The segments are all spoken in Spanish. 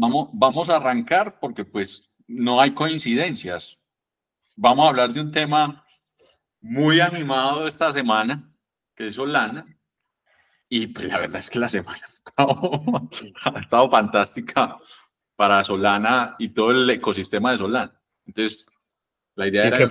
vamos, vamos a arrancar porque pues no hay coincidencias. Vamos a hablar de un tema muy animado esta semana, que es Solana. Y pues la verdad es que la semana ha estado, fantástica para Solana y todo el ecosistema de Solana. Entonces, la idea era...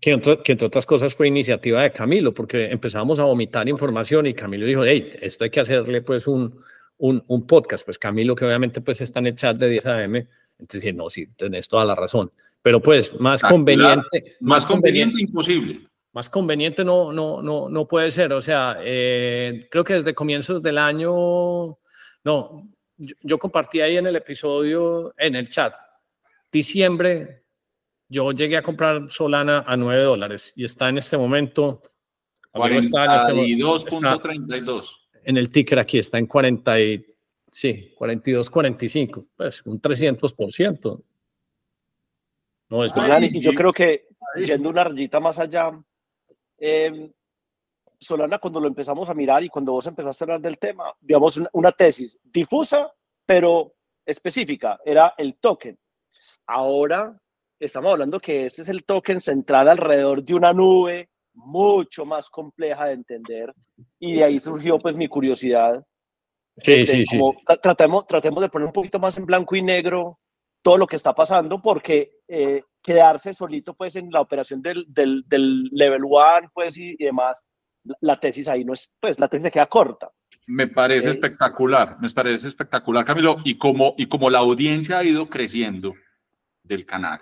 Que, entre, otras cosas fue iniciativa de Camilo, porque empezamos a vomitar información y Camilo dijo, hey, esto hay que hacerle pues un, un, un podcast. Pues Camilo, que obviamente pues está en el chat de 10 AM, entonces no, sí, tenés toda la razón. Pero pues más conveniente... Más, conveniente, imposible. Más conveniente no, no, no, no puede ser. O sea, eh, creo que desde comienzos del año, no, yo, compartí ahí en el episodio, en el chat, diciembre, yo llegué a comprar Solana a 9 dólares y está en este momento... 42.32. En el ticker aquí está en 40 sí, 42, 45, pues un 300%. No es y yo creo que yendo una rayita más allá, eh, Solana, cuando lo empezamos a mirar y cuando vos empezaste a hablar del tema, digamos, una, tesis difusa, pero específica, era el token. Ahora estamos hablando que este es el token central alrededor de una nube mucho más compleja de entender y de ahí surgió pues mi curiosidad. Sí, sí, sí. Tratemos, tratemos de poner un poquito más en blanco y negro todo lo que está pasando porque eh, quedarse solito pues en la operación del, del, del level one pues y, demás, la tesis ahí no es, pues la tesis queda corta. Me parece eh, espectacular, me parece espectacular Camilo, y como, y como la audiencia ha ido creciendo del canal,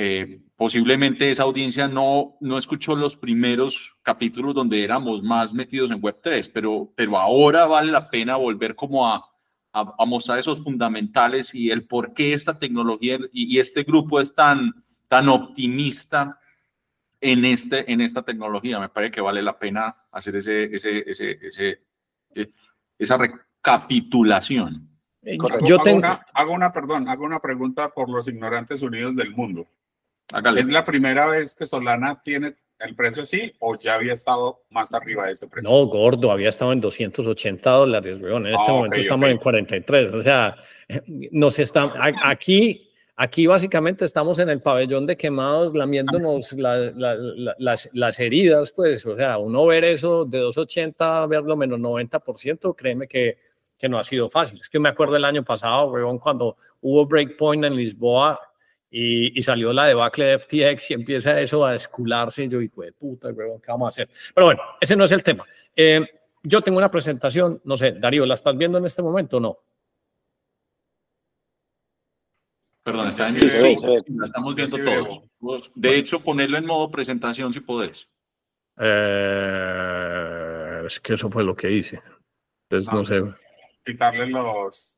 eh, posiblemente esa audiencia no, no escuchó los primeros capítulos donde éramos más metidos en Web3, pero, pero ahora vale la pena volver como a, a, mostrar esos fundamentales y el por qué esta tecnología y, este grupo es tan, tan optimista en, este, en esta tecnología. Me parece que vale la pena hacer ese, ese, ese, ese eh, esa recapitulación. Yo tengo... hago, una, hago una, perdón, hago una pregunta por los ignorantes unidos del mundo. ¿Es la primera vez que Solana tiene el precio así o ya había estado más arriba de ese precio? No, gordo, había estado en 280 dólares, weón. En este ah, momento estamos en 43. O sea, nos está, aquí, aquí básicamente estamos en el pabellón de quemados lamiéndonos las, las, heridas, pues. O sea, uno ver eso de 280, verlo menos 90%, créeme que, que no ha sido fácil. Es que me acuerdo el año pasado, weón, cuando hubo breakpoint en Lisboa, y, salió la debacle de FTX y empieza eso a escularse. Y yo, hijo de puta, ¿qué vamos a hacer? Pero bueno, ese no es el tema. Eh, yo tengo una presentación, no sé, Darío, ¿la estás viendo en este momento o no? Perdón, está en sí, la estamos viendo todos. De hecho, ponerlo en modo presentación si podés. Eh, es que eso fue lo que hice. Entonces, no, no sé. Quitarle los.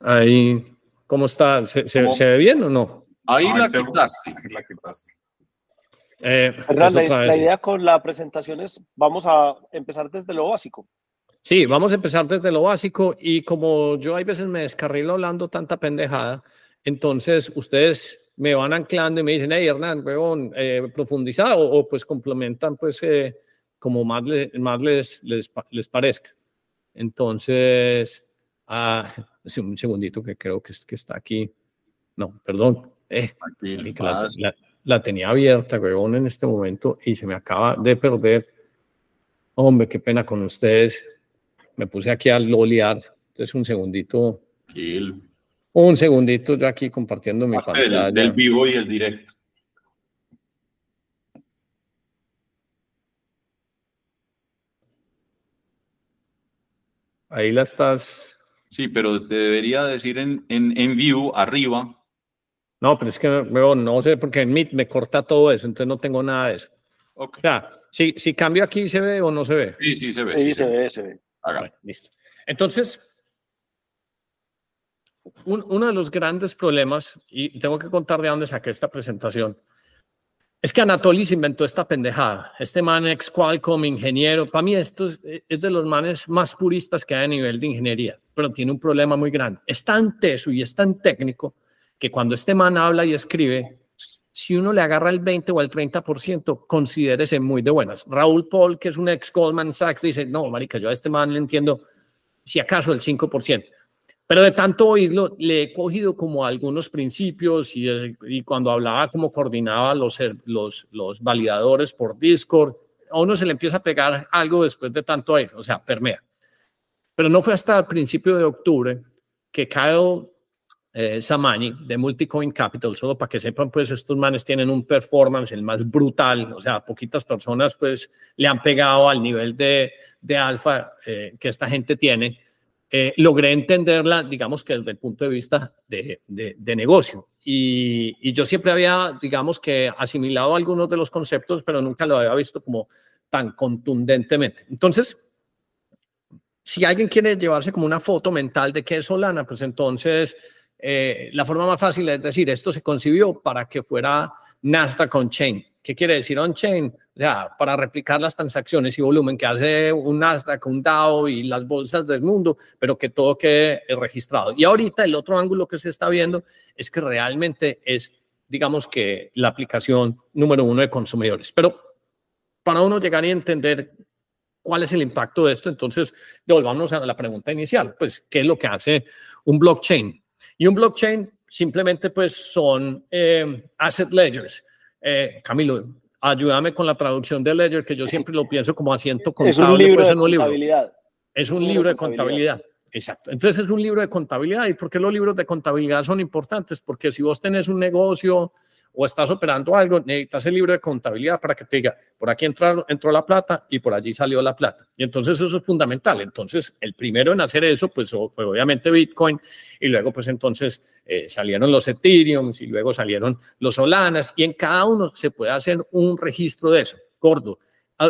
Ahí. ¿Cómo está? ¿Se, ve bien o no? Ahí la, quitaste. Eh, la, idea con la presentación es, vamos a empezar desde lo básico. Sí, vamos a empezar desde lo básico y como yo hay veces me descarrilo hablando tanta pendejada, entonces ustedes me van anclando y me dicen, hey Hernán, weón, eh, profundizado o pues complementan pues eh, como más, más les, les, les parezca. Entonces, ah, un segundito que creo que, que está aquí. No, perdón. Eh, la, tenía abierta, huevón, en este momento y se me acaba de perder. Hombre, qué pena con ustedes. Me puse aquí a lolear. Entonces, un segundito. Un segundito yo aquí compartiendo mi pantalla. del vivo y el directo. Ahí la estás Sí, pero te debería decir en, en, en view arriba. No, pero es que no sé, porque en Meet me corta todo eso, entonces no tengo nada de eso. O sea, si, si cambio aquí, ¿se ve o no se ve? Sí, sí, se ve. Sí, se, ve, se ve. listo. Entonces, uno de los grandes problemas, y tengo que contar de dónde saqué esta presentación, es que Anatoly inventó esta pendejada. Este man ex Qualcomm, ingeniero. Para mí esto es, de los manes más puristas que hay a nivel de ingeniería, pero tiene un problema muy grande. Es tan teso y es tan técnico que cuando este man habla y escribe, si uno le agarra el 20 o el 30%, considérese muy de buenas. Raúl Paul, que es un ex Goldman Sachs, dice, no, marica, yo a este man le entiendo si acaso el 5%. Pero de tanto oírlo, le he cogido como algunos principios y, y cuando hablaba como coordinaba los, los, los validadores por Discord, a uno se le empieza a pegar algo después de tanto oír, o sea, permea. Pero no fue hasta el principio de octubre que Kyle eh, Samani de Multicoin Capital, solo para que sepan, pues estos manes tienen un performance el más brutal, o sea, poquitas personas pues le han pegado al nivel de, de alfa eh, que esta gente tiene eh, logré entenderla, digamos que desde el punto de vista de, de, negocio. Y, yo siempre había, digamos que asimilado algunos de los conceptos, pero nunca lo había visto como tan contundentemente. Entonces, si alguien quiere llevarse como una foto mental de qué es Solana, pues entonces eh, la forma más fácil es decir, esto se concibió para que fuera Nasdaq on-chain. ¿Qué quiere decir on-chain? O sea, para replicar las transacciones y volumen que hace un Nasdaq, un DAO y las bolsas del mundo, pero que todo quede registrado. Y ahorita el otro ángulo que se está viendo es que realmente es, digamos que, la aplicación número uno de consumidores. Pero para uno llegar y entender cuál es el impacto de esto, entonces devolvamos a la pregunta inicial, pues, ¿qué es lo que hace un blockchain? Y un blockchain simplemente pues son eh, asset ledgers. Eh, Camilo, ayúdame con la traducción de ledger, que yo siempre lo pienso como asiento contable. Es un libro pues, de contabilidad. Es un, libro, de contabilidad. Exacto. Entonces es un libro de contabilidad. ¿Y por qué los libros de contabilidad son importantes? Porque si vos tenés un negocio o estás operando algo, necesitas el libro de contabilidad para que te diga, por aquí entró, entró la plata y por allí salió la plata. Y entonces eso es fundamental. Entonces, el primero en hacer eso, pues fue obviamente Bitcoin y luego pues entonces eh, salieron los Ethereum y luego salieron los Solanas y en cada uno se puede hacer un registro de eso. Gordo.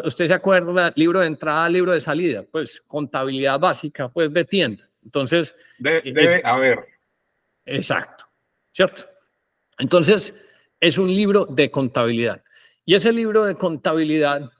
¿Usted se acuerda? Libro de entrada, libro de salida, pues contabilidad básica, pues de tienda. Entonces... debe haber. Exacto, ¿cierto? Entonces, es un libro de contabilidad. Y ese libro de contabilidad,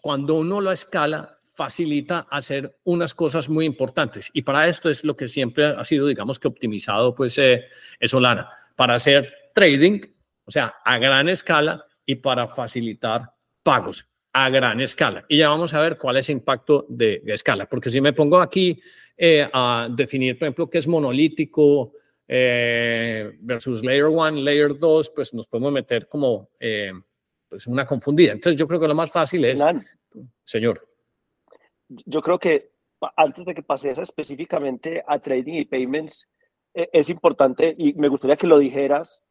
cuando uno lo escala, facilita hacer unas cosas muy importantes. Y para esto es lo que siempre ha sido, digamos que optimizado, pues, eh, Solana, para hacer trading, o sea, a gran escala y para facilitar pagos a gran escala. Y ya vamos a ver cuál es el impacto de, escala, porque si me pongo aquí eh, a definir, por ejemplo, qué es monolítico, eh, versus Layer 1, Layer 2, pues nos podemos meter como eh, pues una confundida. Entonces yo creo que lo más fácil es, señor. Yo creo que antes de que pases específicamente a trading y payments, eh, es importante y me gustaría que lo dijeras.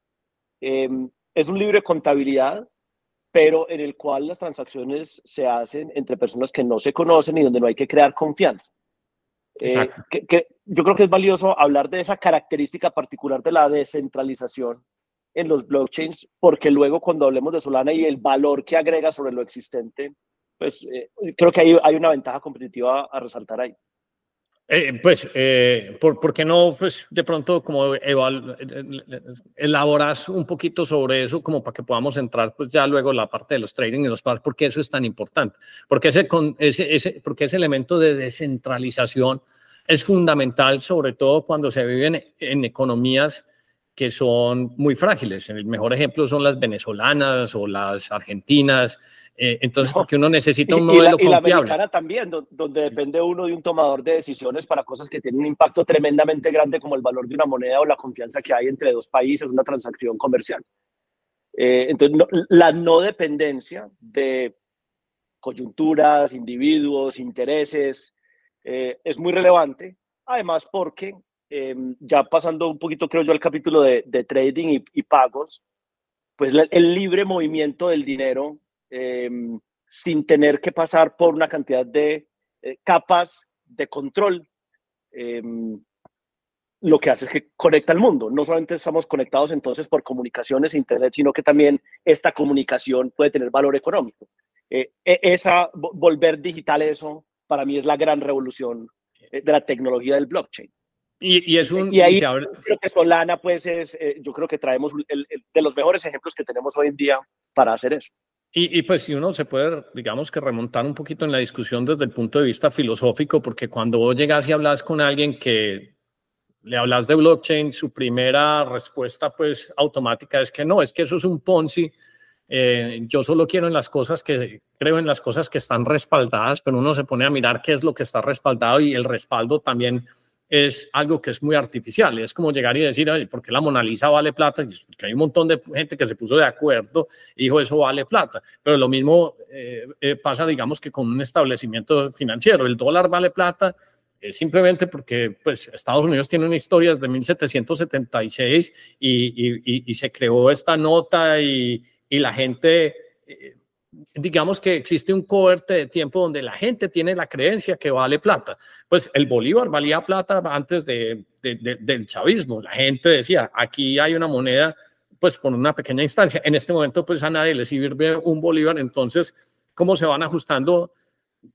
Em, es un libro de contabilidad, pero en el cual las transacciones se hacen entre personas que no se conocen y donde no hay que crear confianza. Eh, que, yo creo que es valioso hablar de esa característica particular de la descentralización en los blockchains, porque luego cuando hablemos de Solana y el valor que agrega sobre lo existente, pues eh, creo que hay, hay una ventaja competitiva a resaltar ahí. Eh, pues, ¿por, qué no, pues, de pronto, como elaboras un poquito sobre eso, como para que podamos entrar, pues, ya luego la parte de los trading y los pagos, porque eso es tan importante? Porque ese, ese, ese, porque ese elemento de descentralización es fundamental, sobre todo cuando se viven en economías que son muy frágiles. El mejor ejemplo son las venezolanas o las argentinas, eh, entonces, porque uno necesita un modelo y la, y la americana también, donde depende uno de un tomador de decisiones para cosas que tienen un impacto tremendamente grande como el valor de una moneda o la confianza que hay entre dos países, una transacción comercial. Eh, entonces, la no dependencia de coyunturas, individuos, intereses, eh, es muy relevante. Además, porque ya pasando un poquito, creo yo, al capítulo de, trading y, y, pagos, pues el libre movimiento del dinero Em, sin tener que pasar por una cantidad de eh, capas de control, em, lo que hace es que conecta al mundo. No solamente estamos conectados entonces por comunicaciones e Internet, sino que también esta comunicación puede tener valor económico. Eh, e, esa, volver digital eso, para mí es la gran revolución eh, de la tecnología del blockchain. Y, es un, y ahí creo que Solana, pues, es, yo creo que traemos de los mejores ejemplos que tenemos hoy en día para hacer eso. Y, pues si uno se puede, digamos que remontar un poquito en la discusión desde el punto de vista filosófico, porque cuando vos llegas y hablas con alguien que le hablas de blockchain, su primera respuesta pues automática es que no, es que eso es un Ponzi, eh, yo solo quiero en las cosas que, creo en las cosas que están respaldadas, pero uno se pone a mirar qué es lo que está respaldado y el respaldo también es algo que es muy artificial. Es como llegar y decir, ¿por qué la Mona Lisa vale plata? Porque hay un montón de gente que se puso de acuerdo y dijo, eso vale plata. Pero lo mismo eh, eh, pasa, digamos, que con un establecimiento financiero. El dólar vale plata simplemente porque pues, Estados Unidos tiene una historia desde 1776 y, y, se creó esta nota y, la gente... Digamos que existe un cohorte de tiempo donde la gente tiene la creencia que vale plata. Pues el Bolívar valía plata antes de, del chavismo. La gente decía, aquí hay una moneda, pues con una pequeña instancia. En este momento, pues a nadie le sirve un Bolívar. Entonces, ¿cómo se van ajustando?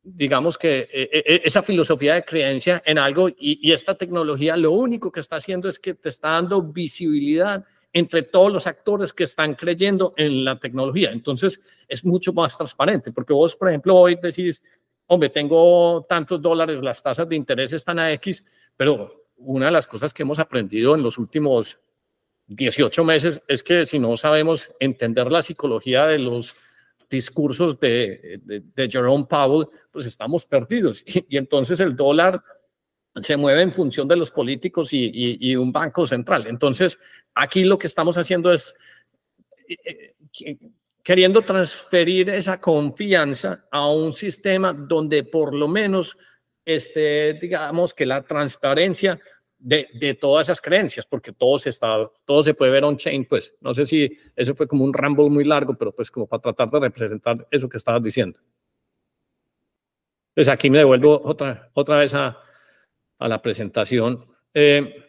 digamos que eh, eh, esa filosofía de creencia en algo y, y esta tecnología lo único que está haciendo es que te está dando visibilidad entre todos los actores que están creyendo en la tecnología. Entonces, es mucho más transparente, porque vos, por ejemplo, hoy decís, hombre, tengo tantos dólares, las tasas de interés están a X, pero una de las cosas que hemos aprendido en los últimos 18 meses es que si no sabemos entender la psicología de los discursos de, de, Jerome Powell, pues estamos perdidos. y entonces el dólar se mueve en función de los políticos y, un banco central. Entonces, aquí lo que estamos haciendo es eh, eh, queriendo transferir esa confianza a un sistema donde por lo menos este, digamos que la transparencia de, todas esas creencias, porque todo se, está, todo se puede ver on-chain, pues no sé si eso fue como un ramble muy largo, pero pues como para tratar de representar eso que estabas diciendo. Pues aquí me devuelvo otra, otra vez a, a la presentación. Eh,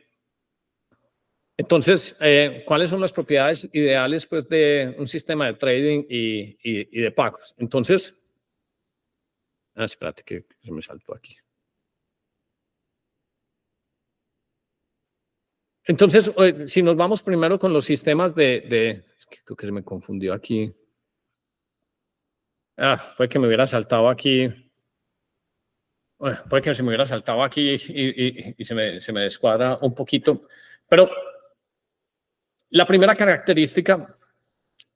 entonces, eh, ¿cuáles son las propiedades ideales pues, de un sistema de trading y, de pagos? Entonces, ah, espérate que se me saltó aquí. Entonces, si nos vamos primero con los sistemas de, creo que se me confundió aquí. Ah, fue que me hubiera saltado aquí puede que se me hubiera saltado aquí y, se, me, se me descuadra un poquito, pero la primera característica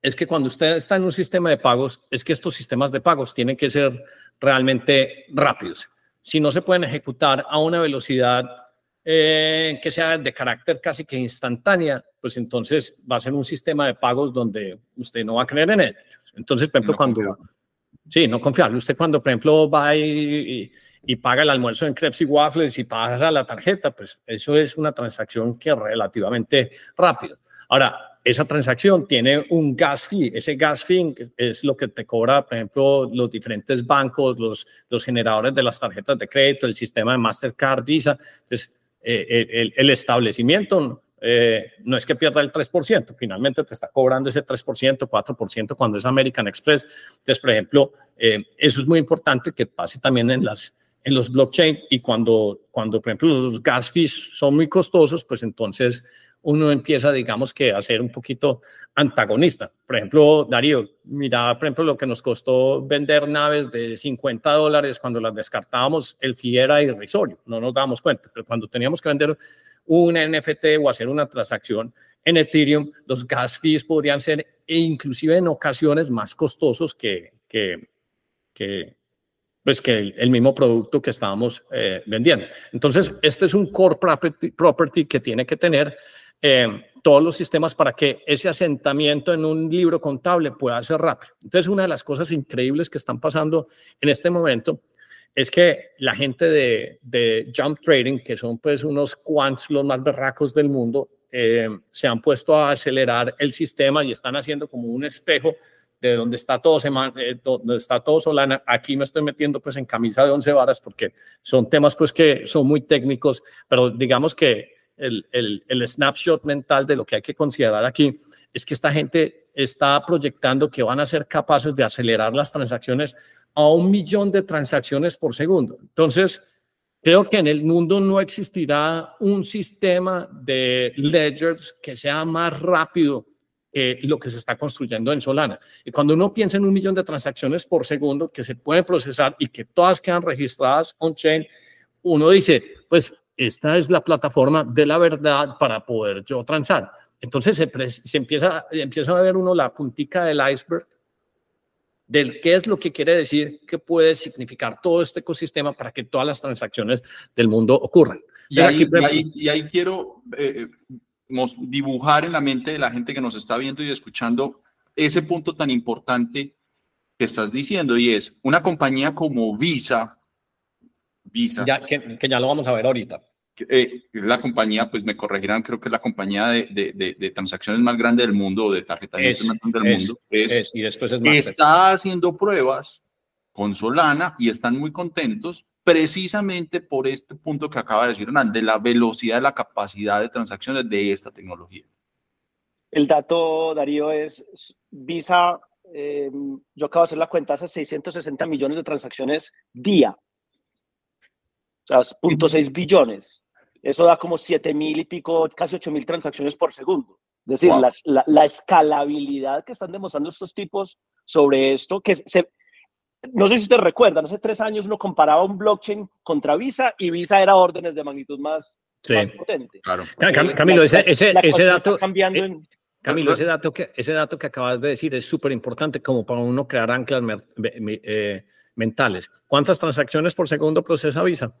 es que cuando usted está en un sistema de pagos, es que estos sistemas de pagos tienen que ser realmente rápidos. Si no se pueden ejecutar a una velocidad eh, que sea de carácter casi que instantánea, pues entonces va a ser un sistema de pagos donde usted no va a creer en ellos. Entonces, por ejemplo, cuando... Sí, no confiable. Usted cuando, por ejemplo, va y, y paga el almuerzo en crepes y waffles y pasa la tarjeta, pues eso es una transacción que es relativamente rápido. Ahora, esa transacción tiene un gas fee. Ese gas fee es lo que te cobra, por ejemplo, los diferentes bancos, los, los generadores de las tarjetas de crédito, el sistema de Mastercard, Visa. Entonces, eh, el, el, establecimiento eh, no es que pierda el 3%, finalmente te está cobrando ese 3%, 4% cuando es American Express. Entonces, por ejemplo, eh, eso es muy importante que pase también en las, en los blockchain y cuando, cuando, por ejemplo, los gas fees son muy costosos, pues entonces uno empieza, digamos que a ser un poquito antagonista. Por ejemplo, Darío, mira, por ejemplo, lo que nos costó vender naves de 50 dólares cuando las descartábamos, el fee era irrisorio, no nos dábamos cuenta, pero cuando teníamos que vender un NFT o hacer una transacción en Ethereum, los gas fees podrían ser e inclusive en ocasiones más costosos que, que, que pues que el, mismo producto que estábamos eh, vendiendo. Entonces, este es un core property, que tiene que tener eh, todos los sistemas para que ese asentamiento en un libro contable pueda ser rápido. Entonces, una de las cosas increíbles que están pasando en este momento es que la gente de, de Jump Trading, que son pues unos quants los más berracos del mundo, eh, se han puesto a acelerar el sistema y están haciendo como un espejo de donde está todo, eh, donde está todo Solana. Aquí me estoy metiendo pues en camisa de once varas porque son temas pues que son muy técnicos, pero digamos que el, el, el, snapshot mental de lo que hay que considerar aquí es que esta gente está proyectando que van a ser capaces de acelerar las transacciones a un millón de transacciones por segundo. Entonces, creo que en el mundo no existirá un sistema de ledgers que sea más rápido eh, lo que se está construyendo en Solana. Y cuando uno piensa en un millón de transacciones por segundo que se pueden procesar y que todas quedan registradas on-chain, uno dice, pues esta es la plataforma de la verdad para poder yo transar. Entonces se, se, empieza, empieza a ver uno la puntica del iceberg del qué es lo que quiere decir, qué puede significar todo este ecosistema para que todas las transacciones del mundo ocurran. Y ahí, y ahí, quiero eh, dibujar en la mente de la gente que nos está viendo y escuchando ese punto tan importante que estás diciendo y es una compañía como Visa, Visa, ya, que, que ya lo vamos a ver ahorita eh, la compañía, pues me corregirán, creo que es la compañía de, de, de, transacciones más grande del mundo o de tarjeta del mundo. Es, y después está haciendo pruebas con Solana y están muy contentos precisamente por este punto que acaba de decir Hernán, de la velocidad, de la capacidad de transacciones de esta tecnología. El dato, Darío, es Visa, eh, yo acabo de hacer la cuenta, hace 660 millones de transacciones día. O sea, 0.6 billones. Eso da como 7 mil y pico, casi 8 mil transacciones por segundo. Es decir, la, la, escalabilidad que están demostrando estos tipos sobre esto, que se, no sé si ustedes recuerdan, hace tres años uno comparaba un blockchain contra Visa y Visa era órdenes de magnitud más, potente. Claro. Camilo, ese, ese, ese dato... Cambiando eh, Camilo, ese dato, que, ese dato que acabas de decir es súper importante como para uno crear anclas eh, mentales. ¿Cuántas transacciones por segundo procesa Visa?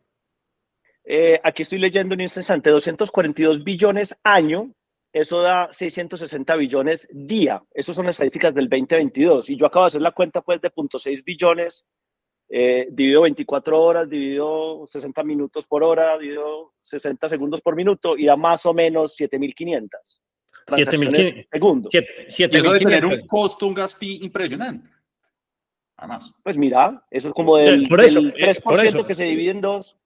Eh, aquí estoy leyendo en un instante 242 billones año, eso da 660 billones día. Esas son las estadísticas del 2022. Y yo acabo de hacer la cuenta pues de 0.6 billones, eh, dividido 24 horas, dividido 60 minutos por hora, dividido 60 segundos por minuto, y da más o menos 7.500. 7.500 segundos. 7, debe tener un costo, un gas fee impresionante. Además. Pues mira, eso es como del, por eso, 3% eh, que se divide en dos.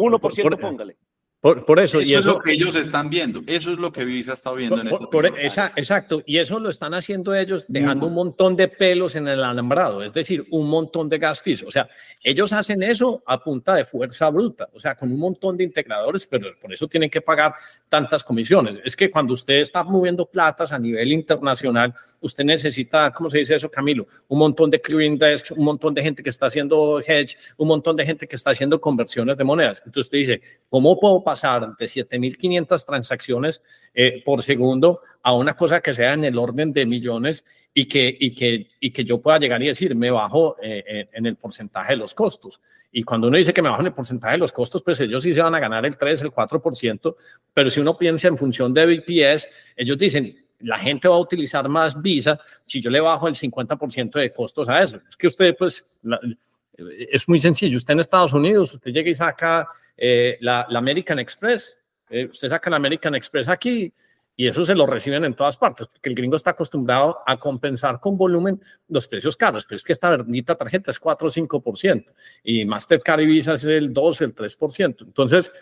1% póngale. Por, eso, eso, y es lo que ellos están viendo. Eso es lo que Visa está viendo en este momento. Exacto. Y eso lo están haciendo ellos dejando un montón de pelos en el alambrado, es decir, un montón de gas fees. O sea, ellos hacen eso a punta de fuerza bruta, o sea, con un montón de integradores, pero por eso tienen que pagar tantas comisiones. Es que cuando usted está moviendo platas a nivel internacional, usted necesita, ¿cómo se dice eso, Camilo? Un montón de clearing desks, un montón de gente que está haciendo hedge, un montón de gente que está haciendo conversiones de monedas. Entonces usted dice, ¿cómo puedo pasar de 7.500 transacciones eh, por segundo a una cosa que sea en el orden de millones y que, y que, y que yo pueda llegar y decir, me bajo eh, en el porcentaje de los costos. Y cuando uno dice que me bajo en el porcentaje de los costos, pues ellos sí se van a ganar el 3, el 4%, pero si uno piensa en función de BPS, ellos dicen, la gente va a utilizar más Visa si yo le bajo el 50% de costos a eso. Es que usted, pues, es muy sencillo. Usted en Estados Unidos, usted llega y saca eh, la, American Express. Eh, usted saca la American Express aquí y eso se lo reciben en todas partes, porque el gringo está acostumbrado a compensar con volumen los precios caros, pero es que esta bendita tarjeta es 4 o 5% y Mastercard y Visa es el 2, el 3%. Entonces,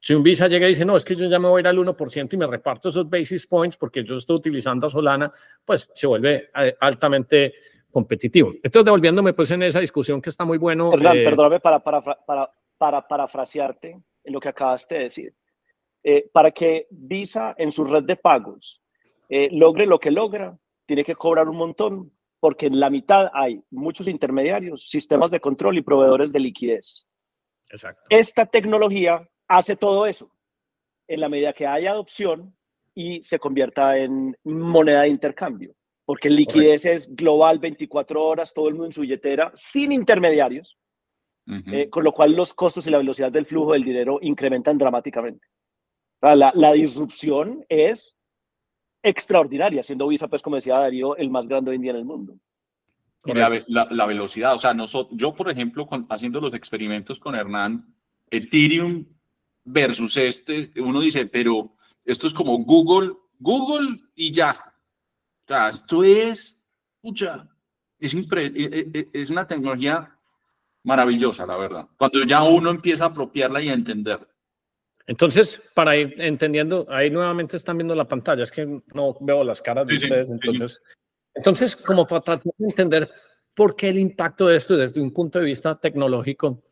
si un Visa llega y dice, no, es que yo ya me voy a ir al 1% y me reparto esos basis points porque yo estoy utilizando a Solana, pues se vuelve eh, altamente competitivo. Entonces, devolviéndome pues en esa discusión que está muy bueno. Perdón, para, para, para, para parafrasearte en lo que acabaste de decir. Eh, para que Visa en su red de pagos eh, logre lo que logra, tiene que cobrar un montón, porque en la mitad hay muchos intermediarios, sistemas de control y proveedores de liquidez. Exacto. Esta tecnología hace todo eso en la medida que haya adopción y se convierta en moneda de intercambio, porque liquidez es global 24 horas, todo el mundo en su billetera, sin intermediarios, eh, con lo cual los costos y la velocidad del flujo del dinero incrementan dramáticamente. La, la disrupción es extraordinaria, siendo Visa, pues como decía Darío, el más grande hoy en día en el mundo. Y la, la, velocidad, o sea, nosotros, yo por ejemplo, haciendo los experimentos con Hernán, Ethereum versus este, uno dice, pero esto es como Google, Google y ya. O sea, esto es, pucha, es, e, e, e, es una tecnología maravillosa, la verdad. Cuando ya uno empieza a apropiarla y a entender. Entonces, para ir entendiendo, ahí nuevamente están viendo la pantalla, es que no veo las caras de ustedes, entonces, entonces, como para tratar de entender por qué el impacto de esto desde un punto de vista tecnológico,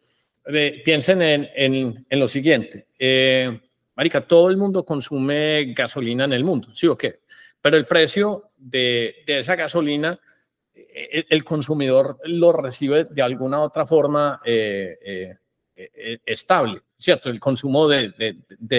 eh, piensen en, en, en, lo siguiente, eh, Marica, todo el mundo consume gasolina en el mundo, ¿sí o qué? Pero el precio de, de esa gasolina eh, el consumidor lo recibe de alguna otra forma eh, eh, estable, ¿cierto? El consumo de,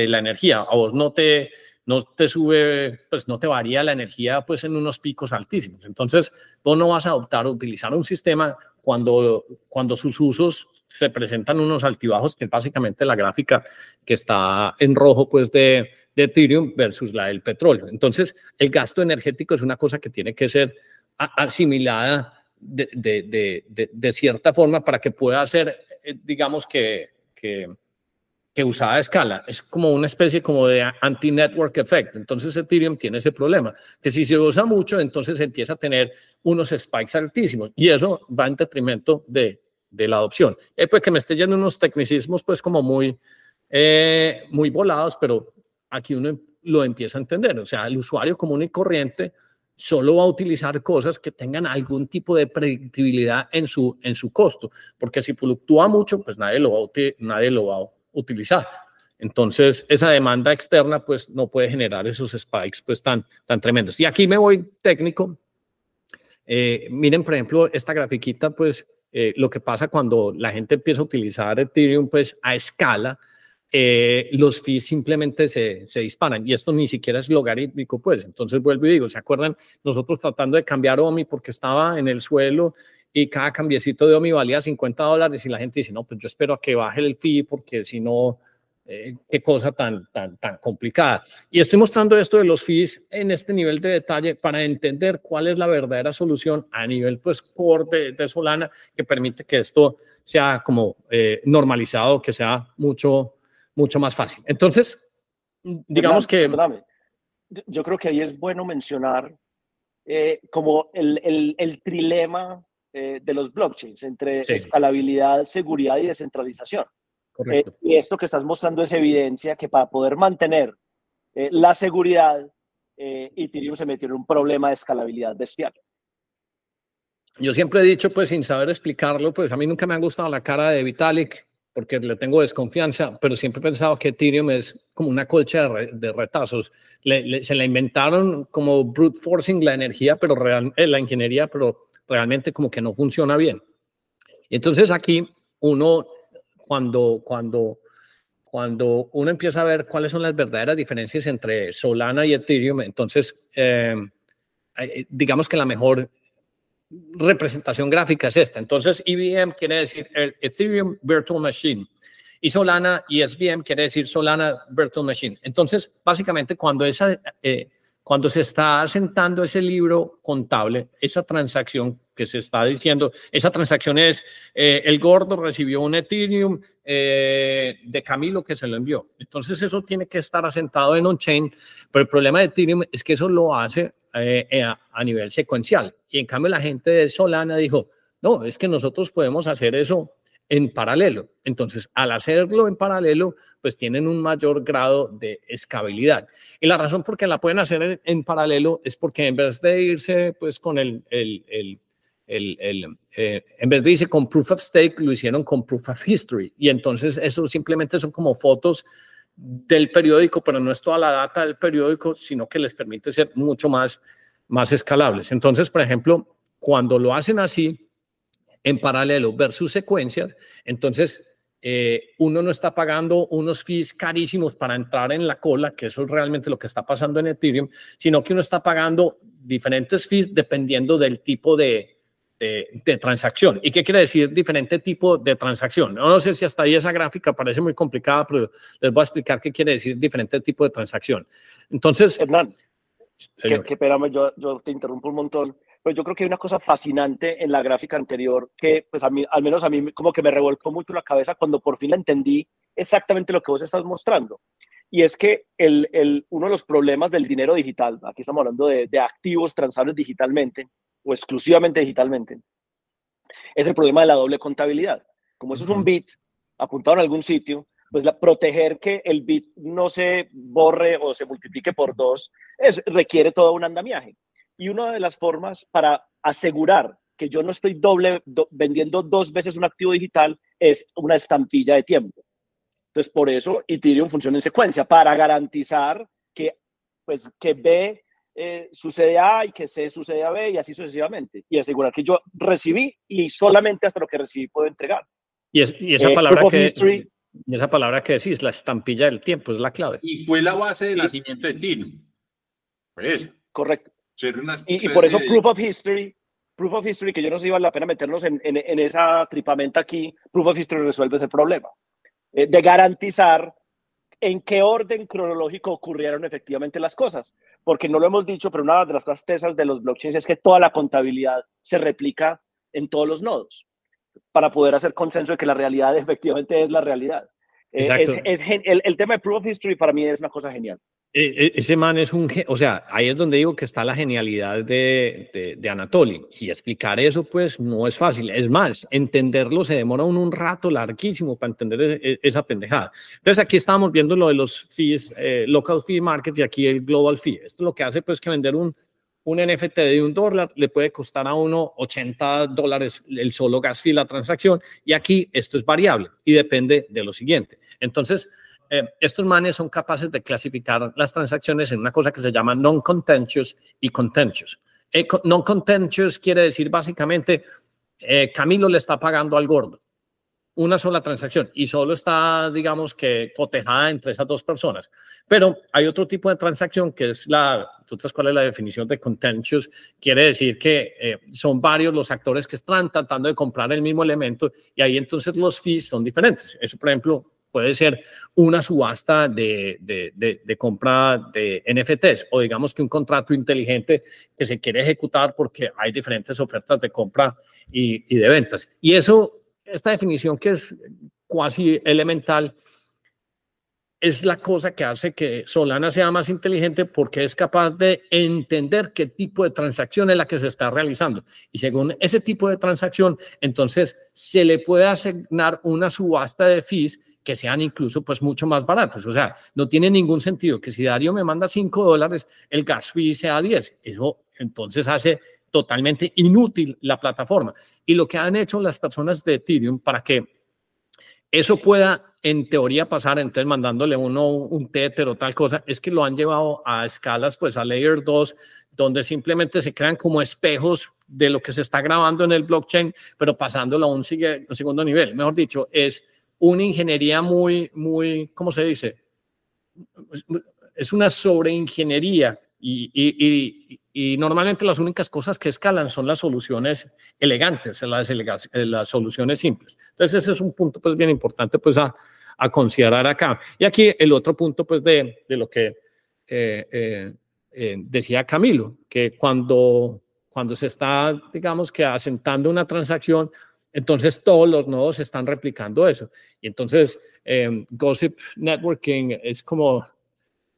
la energía. A vos no te, no te sube, pues no te varía la energía pues en unos picos altísimos. Entonces, vos no vas a optar a utilizar un sistema cuando, cuando sus usos se presentan unos altibajos, que es básicamente la gráfica que está en rojo pues de, de Ethereum versus la del petróleo. Entonces, el gasto energético es una cosa que tiene que ser asimilada de, de, de, de cierta forma para que pueda ser, eh, digamos que, que usada a escala. Es como una especie como de anti-network effect. Entonces Ethereum tiene ese problema, que si se usa mucho, entonces empieza a tener unos spikes altísimos y eso va en detrimento de, de la adopción. Eh, pues que me esté yendo unos tecnicismos pues como muy, eh, muy volados, pero aquí uno lo empieza a entender. O sea, el usuario común y corriente solo va a utilizar cosas que tengan algún tipo de predictibilidad en su, en su costo, porque si fluctúa mucho, pues nadie lo va a, nadie lo va a utilizar. Entonces, esa demanda externa, pues, no puede generar esos spikes, pues, tan, tan tremendos. Y aquí me voy técnico. Eh, miren, por ejemplo, esta grafiquita, pues, eh, lo que pasa cuando la gente empieza a utilizar Ethereum, pues, a escala, eh, los fees simplemente se, se, disparan. Y esto ni siquiera es logarítmico, pues. Entonces, vuelvo y digo, ¿se acuerdan? Nosotros tratando de cambiar OMI porque estaba en el suelo y cada cambiecito de OMI valía 50 dólares y la gente dice, no, pues yo espero a que baje el fee porque si no, eh, qué cosa tan, tan, tan complicada. Y estoy mostrando esto de los fees en este nivel de detalle para entender cuál es la verdadera solución a nivel pues core de, Solana que permite que esto sea como eh, normalizado, que sea mucho, mucho más fácil. Entonces, digamos que... Yo creo que ahí es bueno mencionar eh, como el, el, el trilema eh, de los blockchains, entre escalabilidad, seguridad y descentralización. Eh, y esto que estás mostrando es evidencia que para poder mantener eh, la seguridad, Ethereum se metió en un problema de escalabilidad bestial. Yo siempre he dicho, pues sin saber explicarlo, pues a mí nunca me ha gustado la cara de Vitalik porque le tengo desconfianza, pero siempre he pensado que Ethereum es como una colcha de, retazos. se la inventaron como brute forcing la energía, pero real, la ingeniería, pero realmente como que no funciona bien. Entonces aquí uno, cuando, cuando, cuando uno empieza a ver cuáles son las verdaderas diferencias entre Solana y Ethereum, entonces eh, eh, digamos que la mejor representación gráfica es esta. Entonces, EVM quiere decir el Ethereum Virtual Machine y Solana y SVM quiere decir Solana Virtual Machine. Entonces, básicamente, cuando esa eh, cuando se está sentando ese libro contable, esa transacción que se está diciendo, esa transacción es, eh, el gordo recibió un Ethereum eh, de Camilo que se lo envió. Entonces eso tiene que estar asentado en on-chain, pero el problema de Ethereum es que eso lo hace eh, a nivel secuencial. Y en cambio la gente de Solana dijo, no, es que nosotros podemos hacer eso en paralelo. Entonces, al hacerlo en paralelo, pues tienen un mayor grado de escalabilidad. Y la razón por qué la pueden hacer en, paralelo es porque en vez de irse pues con el, el, el, el eh, en vez de irse con proof of stake, lo hicieron con proof of history. Y entonces eso simplemente son como fotos del periódico, pero no es toda la data del periódico, sino que les permite ser mucho más, más escalables. Entonces, por ejemplo, cuando lo hacen así, en paralelo versus secuencias, entonces eh, uno no está pagando unos fees carísimos para entrar en la cola, que eso es realmente lo que está pasando en Ethereum, sino que uno está pagando diferentes fees dependiendo del tipo de, de, transacción. ¿Y qué quiere decir diferente tipo de transacción? No, sé si hasta ahí esa gráfica parece muy complicada, pero les voy a explicar qué quiere decir diferente tipo de transacción. Entonces... Hernán, que, espérame, yo, yo te interrumpo un montón pues yo creo que hay una cosa fascinante en la gráfica anterior que, pues a mí, al menos a mí, como que me revolcó mucho la cabeza cuando por fin la entendí exactamente lo que vos estás mostrando. Y es que el, el, uno de los problemas del dinero digital, aquí estamos hablando de, de activos transables digitalmente o exclusivamente digitalmente, es el problema de la doble contabilidad. Como eso es un bit apuntado en algún sitio, pues la, proteger que el bit no se borre o se multiplique por dos es, requiere todo un andamiaje. Y una de las formas para asegurar que yo no estoy doble vendiendo dos veces un activo digital es una estampilla de tiempo. Entonces, por eso Ethereum funciona en secuencia, para garantizar que, pues, que B eh, sucede a A y que C sucede a B y así sucesivamente. Y asegurar que yo recibí y solamente hasta lo que recibí puedo entregar. Y, esa eh, palabra que... Y esa palabra que decís, la estampilla del tiempo, es la clave. Y fue la base de nacimiento de Ethereum. eso. Correcto. Y, por eso Proof of History, Proof of History, que yo no sé si vale la pena meternos en, en, esa tripamenta aquí, Proof of History resuelve ese problema. Eh, de garantizar en qué orden cronológico ocurrieron efectivamente las cosas. Porque no lo hemos dicho, pero una de las cosas tesas de los blockchains es que toda la contabilidad se replica en todos los nodos para poder hacer consenso de que la realidad efectivamente es la realidad. Eh, el, el, tema de Proof of History para mí es una cosa genial. E, e, ese man es un, o sea, ahí es donde digo que está la genialidad de, de, de, Anatoly. Y explicar eso, pues, no es fácil. Es más, entenderlo se demora un, rato larguísimo para entender e, esa pendejada. Entonces, aquí estamos viendo lo de los fees, eh, local fee market y aquí el global fee. Esto lo que hace, pues, que vender un, un NFT de un dólar le puede costar a uno 80 dólares el solo gas fee, la transacción. Y aquí esto es variable y depende de lo siguiente. Entonces, eh, estos manes son capaces de clasificar las transacciones en una cosa que se llama non-contentious y contentious. Eh, non-contentious quiere decir básicamente, eh, Camilo le está pagando al gordo una sola transacción y solo está, digamos que, cotejada entre esas dos personas. Pero hay otro tipo de transacción que es la, ¿tú sabes cuál es la definición de contentious? Quiere decir que son varios los actores que están tratando de comprar el mismo elemento y ahí entonces los fees son diferentes. Eso, por ejemplo, puede ser una subasta de, de, compra de NFTs o digamos que un contrato inteligente que se quiere ejecutar porque hay diferentes ofertas de compra y, y de ventas. Y eso, esta definición que es cuasi elemental, es la cosa que hace que Solana sea más inteligente porque es capaz de entender qué tipo de transacción es la que se está realizando. Y según ese tipo de transacción, entonces se le puede asignar una subasta de fees que sean incluso pues mucho más baratas. O sea, no tiene ningún sentido que si Dario me manda 5 dólares, el gas fee sea 10. Eso entonces hace totalmente inútil la plataforma. Y lo que han hecho las personas de Ethereum para que eso pueda en teoría pasar, entonces mandándole uno un tether o tal cosa, es que lo han llevado a escalas, pues a layer 2, donde simplemente se crean como espejos de lo que se está grabando en el blockchain, pero pasándolo a un, un segundo nivel. Mejor dicho, es una ingeniería muy, muy, ¿cómo se dice? Es una sobreingeniería y, y, y, normalmente las únicas cosas que escalan son las soluciones elegantes, las, las soluciones simples. Entonces ese es un punto pues bien importante pues a, a considerar acá. Y aquí el otro punto pues de, de lo que eh, eh, eh, decía Camilo, que cuando, cuando se está, digamos que asentando una transacción, entonces todos los nodos están replicando eso. Y entonces em, Gossip Networking es como,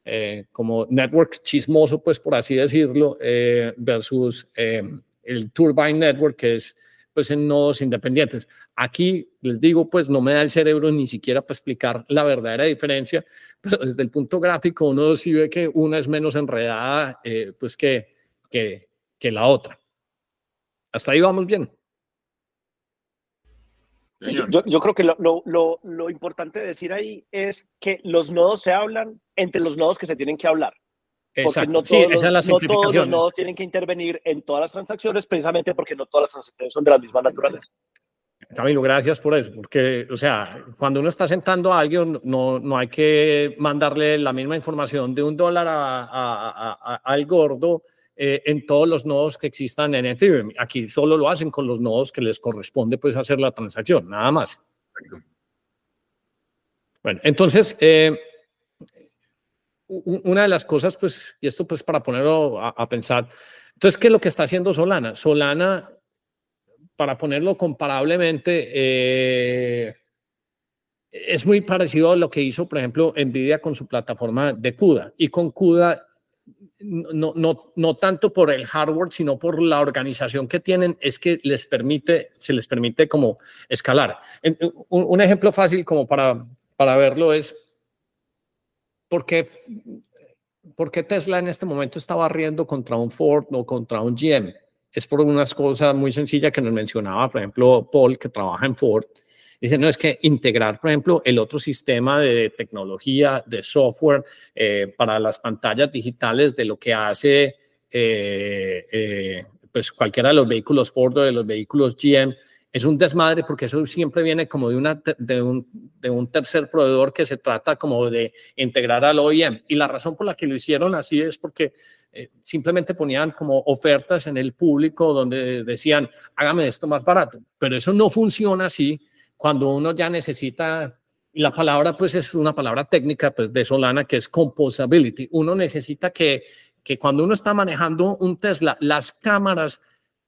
eh, como network chismoso, pues por así decirlo, eh, versus em, el Turbine Network, que es pues en nodos independientes. Aquí les digo, pues no me da el cerebro ni siquiera para explicar la verdadera diferencia, pero desde el punto gráfico uno sí ve que una es menos enredada eh, pues que, que, que la otra. Hasta ahí vamos bien. Yo, yo, creo que lo, lo, lo, importante de decir ahí es que los nodos se hablan entre los nodos que se tienen que hablar. Porque no todos, los, no todos los nodos tienen que intervenir en todas las transacciones precisamente porque no todas las transacciones son de la misma naturaleza. Camilo, gracias por eso, porque, o sea, cuando uno está sentando a alguien, no, no hay que mandarle la misma información de un dólar a, a, a, al gordo eh, en todos los nodos que existan en Ethereum. Aquí solo lo hacen con los nodos que les corresponde pues hacer la transacción, nada más. Bueno, entonces, eh, una de las cosas, pues, y esto pues para ponerlo a, pensar, entonces, ¿qué es lo que está haciendo Solana? Solana, para ponerlo comparablemente, eh, es muy parecido a lo que hizo, por ejemplo, Nvidia con su plataforma de CUDA. Y con CUDA no, no, no tanto por el hardware, sino por la organización que tienen, es que les permite, se les permite como escalar. Un, ejemplo fácil como para, para verlo es, ¿por qué, ¿por qué Tesla en este momento está barriendo contra un Ford o contra un GM? Es por unas cosas muy sencillas que nos mencionaba, por ejemplo, Paul, que trabaja en Ford Dice, no, es que integrar, por ejemplo, el otro sistema de tecnología, de software eh, para las pantallas digitales de lo que hace eh, eh, pues cualquiera de los vehículos Ford o de los vehículos GM, es un desmadre porque eso siempre viene como de, una, de, un, de un tercer proveedor que se trata como de integrar al OEM. Y la razón por la que lo hicieron así es porque eh, simplemente ponían como ofertas en el público donde decían, hágame esto más barato. Pero eso no funciona así cuando uno ya necesita, y la palabra pues es una palabra técnica pues de Solana que es composability. Uno necesita que, que cuando uno está manejando un Tesla, las cámaras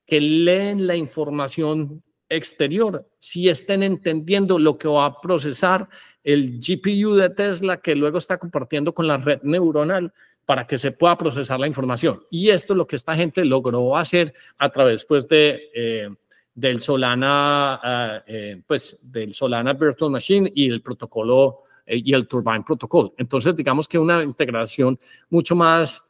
que leen la información exterior si estén entendiendo lo que va a procesar el GPU de Tesla que luego está compartiendo con la red neuronal para que se pueda procesar la información. Y esto es lo que esta gente logró hacer a través pues, de, eh, del Solana, ah, eh, pues, del Solana Virtual Machine y el protocolo eh, y el Turbine Protocol. Entonces, digamos que una integración mucho más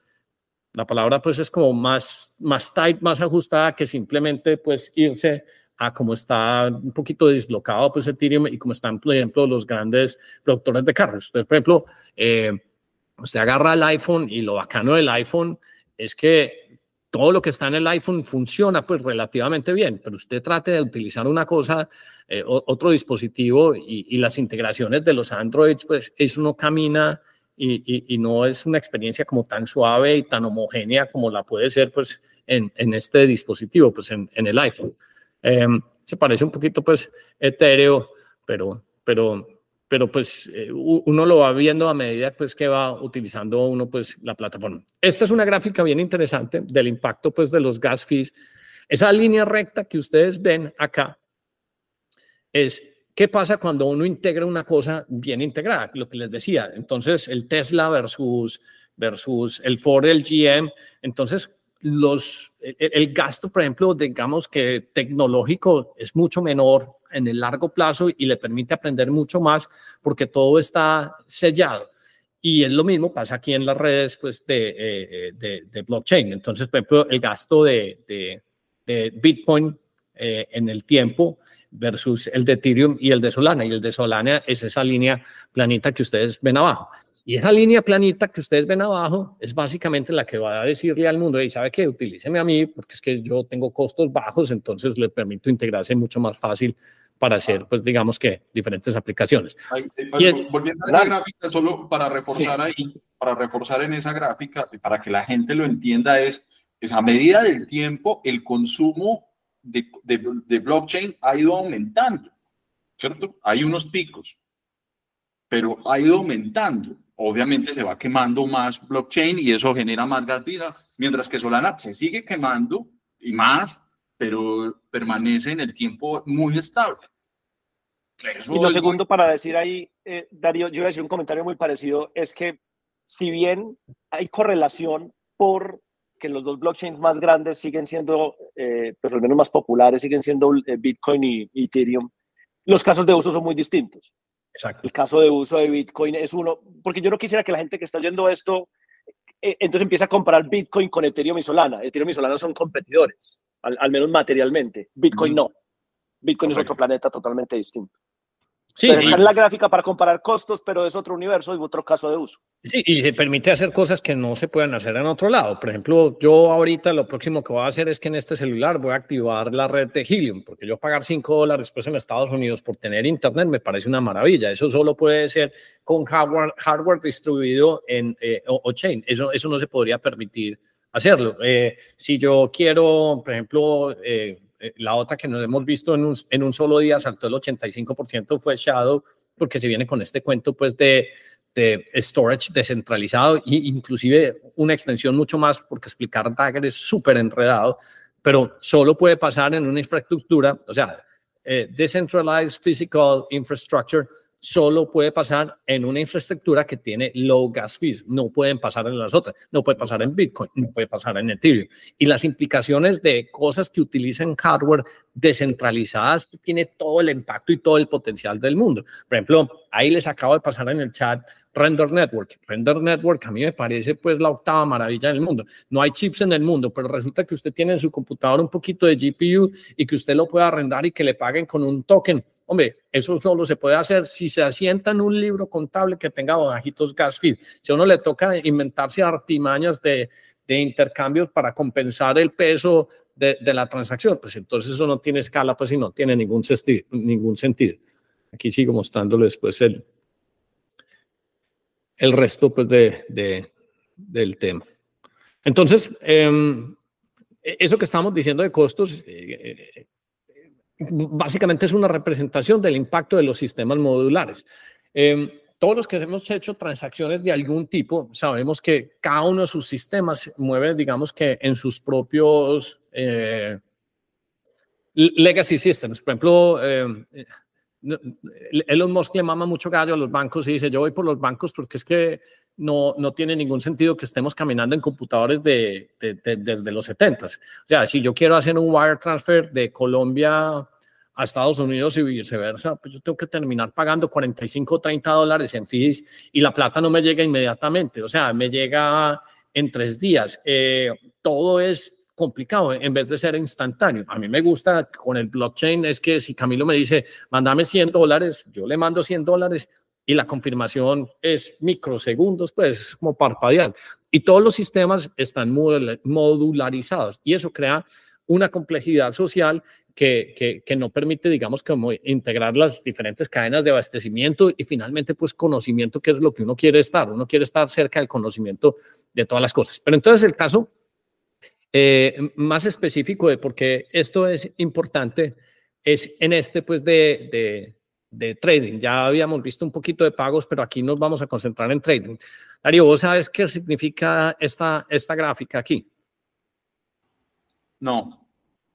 la palabra pues es como más, más tight, más ajustada que simplemente pues irse a cómo está un poquito dislocado pues Ethereum y cómo están, por ejemplo, los grandes productores de carros. Entonces, por ejemplo, eh, usted agarra el iPhone y lo bacano del iPhone es que todo lo que está en el iPhone funciona pues relativamente bien, pero usted trate de utilizar una cosa, eh, otro dispositivo y, y, las integraciones de los Androids, pues eso no camina y, y, no es una experiencia como tan suave y tan homogénea como la puede ser pues en, en este dispositivo, pues en, en el iPhone. Em, se parece un poquito pues etéreo, pero, pero, pero pues eh, uno lo va viendo a medida pues que va utilizando uno pues la plataforma. Esta es una gráfica bien interesante del impacto pues de los gas fees. Esa línea recta que ustedes ven acá es qué pasa cuando uno integra una cosa bien integrada, lo que les decía. Entonces el Tesla versus versus el Ford, el GM. Entonces, los, el, gasto, por ejemplo, digamos que tecnológico es mucho menor en el largo plazo y le permite aprender mucho más porque todo está sellado. Y es lo mismo, pasa aquí en las redes pues, de, eh, de, blockchain. Entonces, por ejemplo, el gasto de, de Bitcoin eh, en el tiempo versus el de Ethereum y el de Solana. Y el de Solana es esa línea planita que ustedes ven abajo. Y esa línea planita que ustedes ven abajo es básicamente la que va a decirle al mundo, y sabe que utilíceme a mí, porque es que yo tengo costos bajos, entonces le permito integrarse mucho más fácil para hacer, pues digamos que diferentes aplicaciones. volviendo a esa gráfica, solo para reforzar ahí, para reforzar en esa gráfica, para que la gente lo entienda, es, es a medida del tiempo el consumo de, de, de blockchain ha ido aumentando, ¿cierto? Hay unos picos, pero ha ido aumentando obviamente se va quemando más blockchain y eso genera más gas mientras que Solana se sigue quemando y más, pero permanece en el tiempo muy estable. y lo segundo para decir ahí, eh, Darío, yo voy a decir un comentario muy parecido, es que si bien hay correlación por que los dos blockchains más grandes siguen siendo, eh, pero al menos más populares, siguen siendo eh, Bitcoin y Ethereum, los casos de uso son muy distintos. El caso de uso de Bitcoin es uno, porque yo no quisiera que la gente que está oyendo esto, eh, entonces empiece a comparar Bitcoin con Ethereum y Solana. Ethereum y Solana son competidores, al, menos materialmente. Bitcoin no. Bitcoin es otro planeta totalmente distinto. Sí, está en la gráfica para comparar costos, pero es otro universo y otro caso de uso. Sí, y se permite hacer cosas que no se pueden hacer en otro lado. Por ejemplo, yo ahorita lo próximo que voy a hacer es que en este celular voy a activar la red de Helium, porque yo pagar 5 dólares después en Estados Unidos por tener internet me parece una maravilla. Eso solo puede ser con hardware, hardware distribuido en eh, o, chain. Eso, eso no se podría permitir hacerlo. Eh, si yo quiero, por ejemplo, eh, la otra que nos hemos visto en un, en un solo día saltó el 85% fue Shadow, porque se viene con este cuento pues de, de storage descentralizado e inclusive una extensión mucho más, porque explicar Dagger es súper enredado, pero solo puede pasar en una infraestructura, o sea, eh, Decentralized Physical Infrastructure solo puede pasar en una infraestructura que tiene low gas fees. No pueden pasar en las otras. No puede pasar en Bitcoin, no puede pasar en Ethereum. Y las implicaciones de cosas que utilizan hardware descentralizadas tiene todo el impacto y todo el potencial del mundo. Por ejemplo, ahí les acabo de pasar en el chat Render Network. Render Network a mí me parece pues la octava maravilla del mundo. No hay chips en el mundo, pero resulta que usted tiene en su computador un poquito de GPU y que usted lo pueda arrendar y que le paguen con un token Hombre, eso solo se puede hacer si se asienta en un libro contable que tenga bajitos gas fees. Si a uno le toca inventarse artimañas de, de intercambios para compensar el peso de, la transacción, pues entonces eso no tiene escala, pues y no tiene ningún, sentido. Aquí sigo mostrándole después el, el resto pues, de, del tema. Entonces, em, e, eso que estamos diciendo de costos, eh, eh, básicamente es una representación del impacto de los sistemas modulares. Em, todos los que hemos hecho transacciones de algún tipo, sabemos que cada uno de sus sistemas mueve, digamos que en sus propios eh, legacy systems. Por ejemplo, eh, Elon Musk le mama mucho gallo a los bancos y dice, yo voy por los bancos porque es que no, no tiene ningún sentido que estemos caminando en computadores de, desde los 70. O sea, si yo quiero hacer un wire transfer de Colombia a Estados Unidos y viceversa, pues yo tengo que terminar pagando 45 o 30 dólares en fees y la plata no me llega inmediatamente, o sea, me llega en tres días. Eh, todo es complicado en vez de ser instantáneo. A mí me gusta con el blockchain es que si Camilo me dice, mándame 100 dólares, yo le mando 100 dólares y la confirmación es microsegundos, pues como parpadear. Y todos los sistemas están modularizados y eso crea una complejidad social que, que, no permite, digamos, como integrar las diferentes cadenas de abastecimiento y finalmente, pues, conocimiento, que es lo que uno quiere estar. Uno quiere estar cerca del conocimiento de todas las cosas. Pero entonces el caso eh, más específico de por qué esto es importante es en este, pues, de, de, de, trading. Ya habíamos visto un poquito de pagos, pero aquí nos vamos a concentrar en trading. Darío, ¿vos sabes qué significa esta, esta gráfica aquí? No.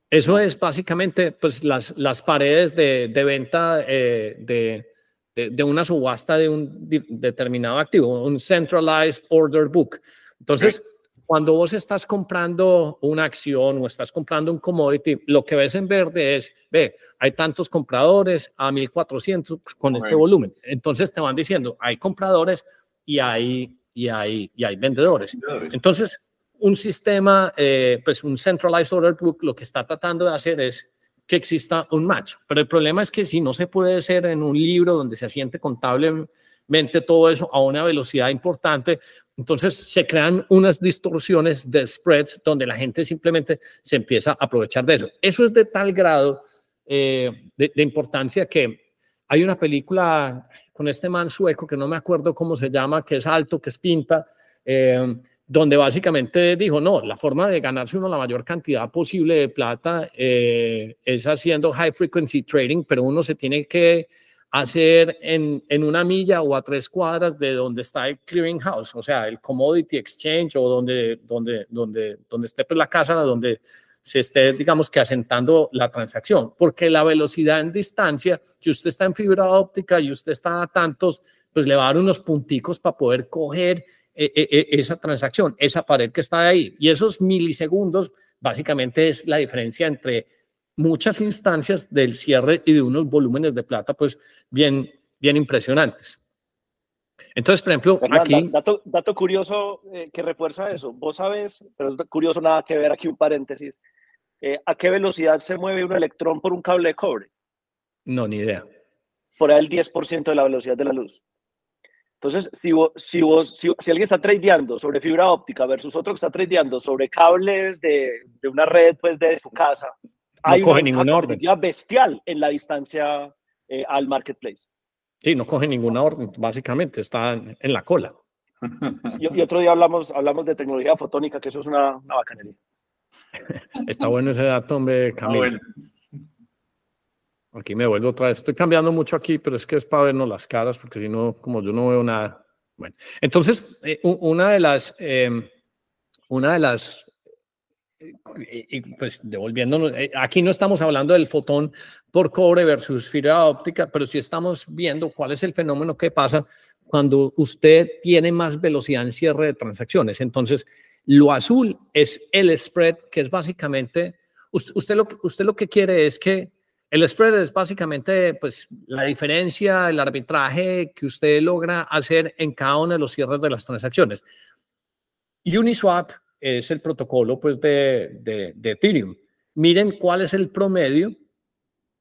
Eso es básicamente pues, las, las paredes de, de venta eh, de, de, una subasta de un determinado activo, un centralized order book. Entonces, cuando vos estás comprando una acción o estás comprando un commodity, lo que ves en verde es, ve, hay tantos compradores a 1400 con este volumen. Entonces te van diciendo, hay compradores y hay, y hay, y hay vendedores. Entonces, un sistema, eh, pues un centralized order book, lo que está tratando de hacer es que exista un match. Pero el problema es que si no se puede hacer en un libro donde se asiente contablemente todo eso a una velocidad importante, entonces se crean unas distorsiones de spreads donde la gente simplemente se empieza a aprovechar de eso. Eso es de tal grado eh, de, importancia que hay una película con este man sueco que no me acuerdo cómo se llama, que es alto, que es pinta. Eh, donde básicamente dijo, no, la forma de ganarse uno la mayor cantidad posible de plata eh, es haciendo high frequency trading, pero uno se tiene que hacer en, en, una milla o a tres cuadras de donde está el clearing house, o sea, el commodity exchange o donde, donde, donde, donde esté pues, la casa donde se esté, digamos que asentando la transacción, porque la velocidad en distancia, si usted está en fibra óptica y usted está a tantos, pues le va a dar unos punticos para poder coger e, e, e, esa transacción, esa pared que está ahí. Y esos milisegundos básicamente es la diferencia entre muchas instancias del cierre y de unos volúmenes de plata, pues bien, bien impresionantes. Entonces, por ejemplo, aquí... Dato, dato curioso eh, que refuerza eso. Vos sabes, pero es curioso nada que ver aquí un paréntesis. Eh, ¿A qué velocidad se mueve un electrón por un cable de cobre? No, ni idea. Por ahí el 10% de la velocidad de la luz. Entonces, si, vos, si, vos, si, alguien está tradeando sobre fibra óptica versus otro que está tradeando sobre cables de, de una red pues, de su casa, hay coge ninguna orden. bestial en la distancia eh, al marketplace. Sí, no coge ninguna orden, básicamente, está en, la cola. Y, otro día hablamos, hablamos de tecnología fotónica, que eso es una, una bacanería. Está bueno ese dato, hombre, Camilo. Aquí me vuelvo otra vez. Estoy cambiando mucho aquí, pero es que es para vernos las caras, porque si no, como yo no veo nada. Bueno, entonces, eh, una de las, em, una de las, eh, pues devolviéndonos, eh, aquí no estamos hablando del fotón por cobre versus fibra óptica, pero sí estamos viendo cuál es el fenómeno que pasa cuando usted tiene más velocidad en cierre de transacciones. Entonces, lo azul es el spread, que es básicamente, usted lo, usted lo que quiere es que el spread es básicamente pues, la diferencia, el arbitraje que usted logra hacer en cada uno de los cierres de las transacciones. Uniswap es el protocolo pues, de, de, Ethereum. Miren cuál es el promedio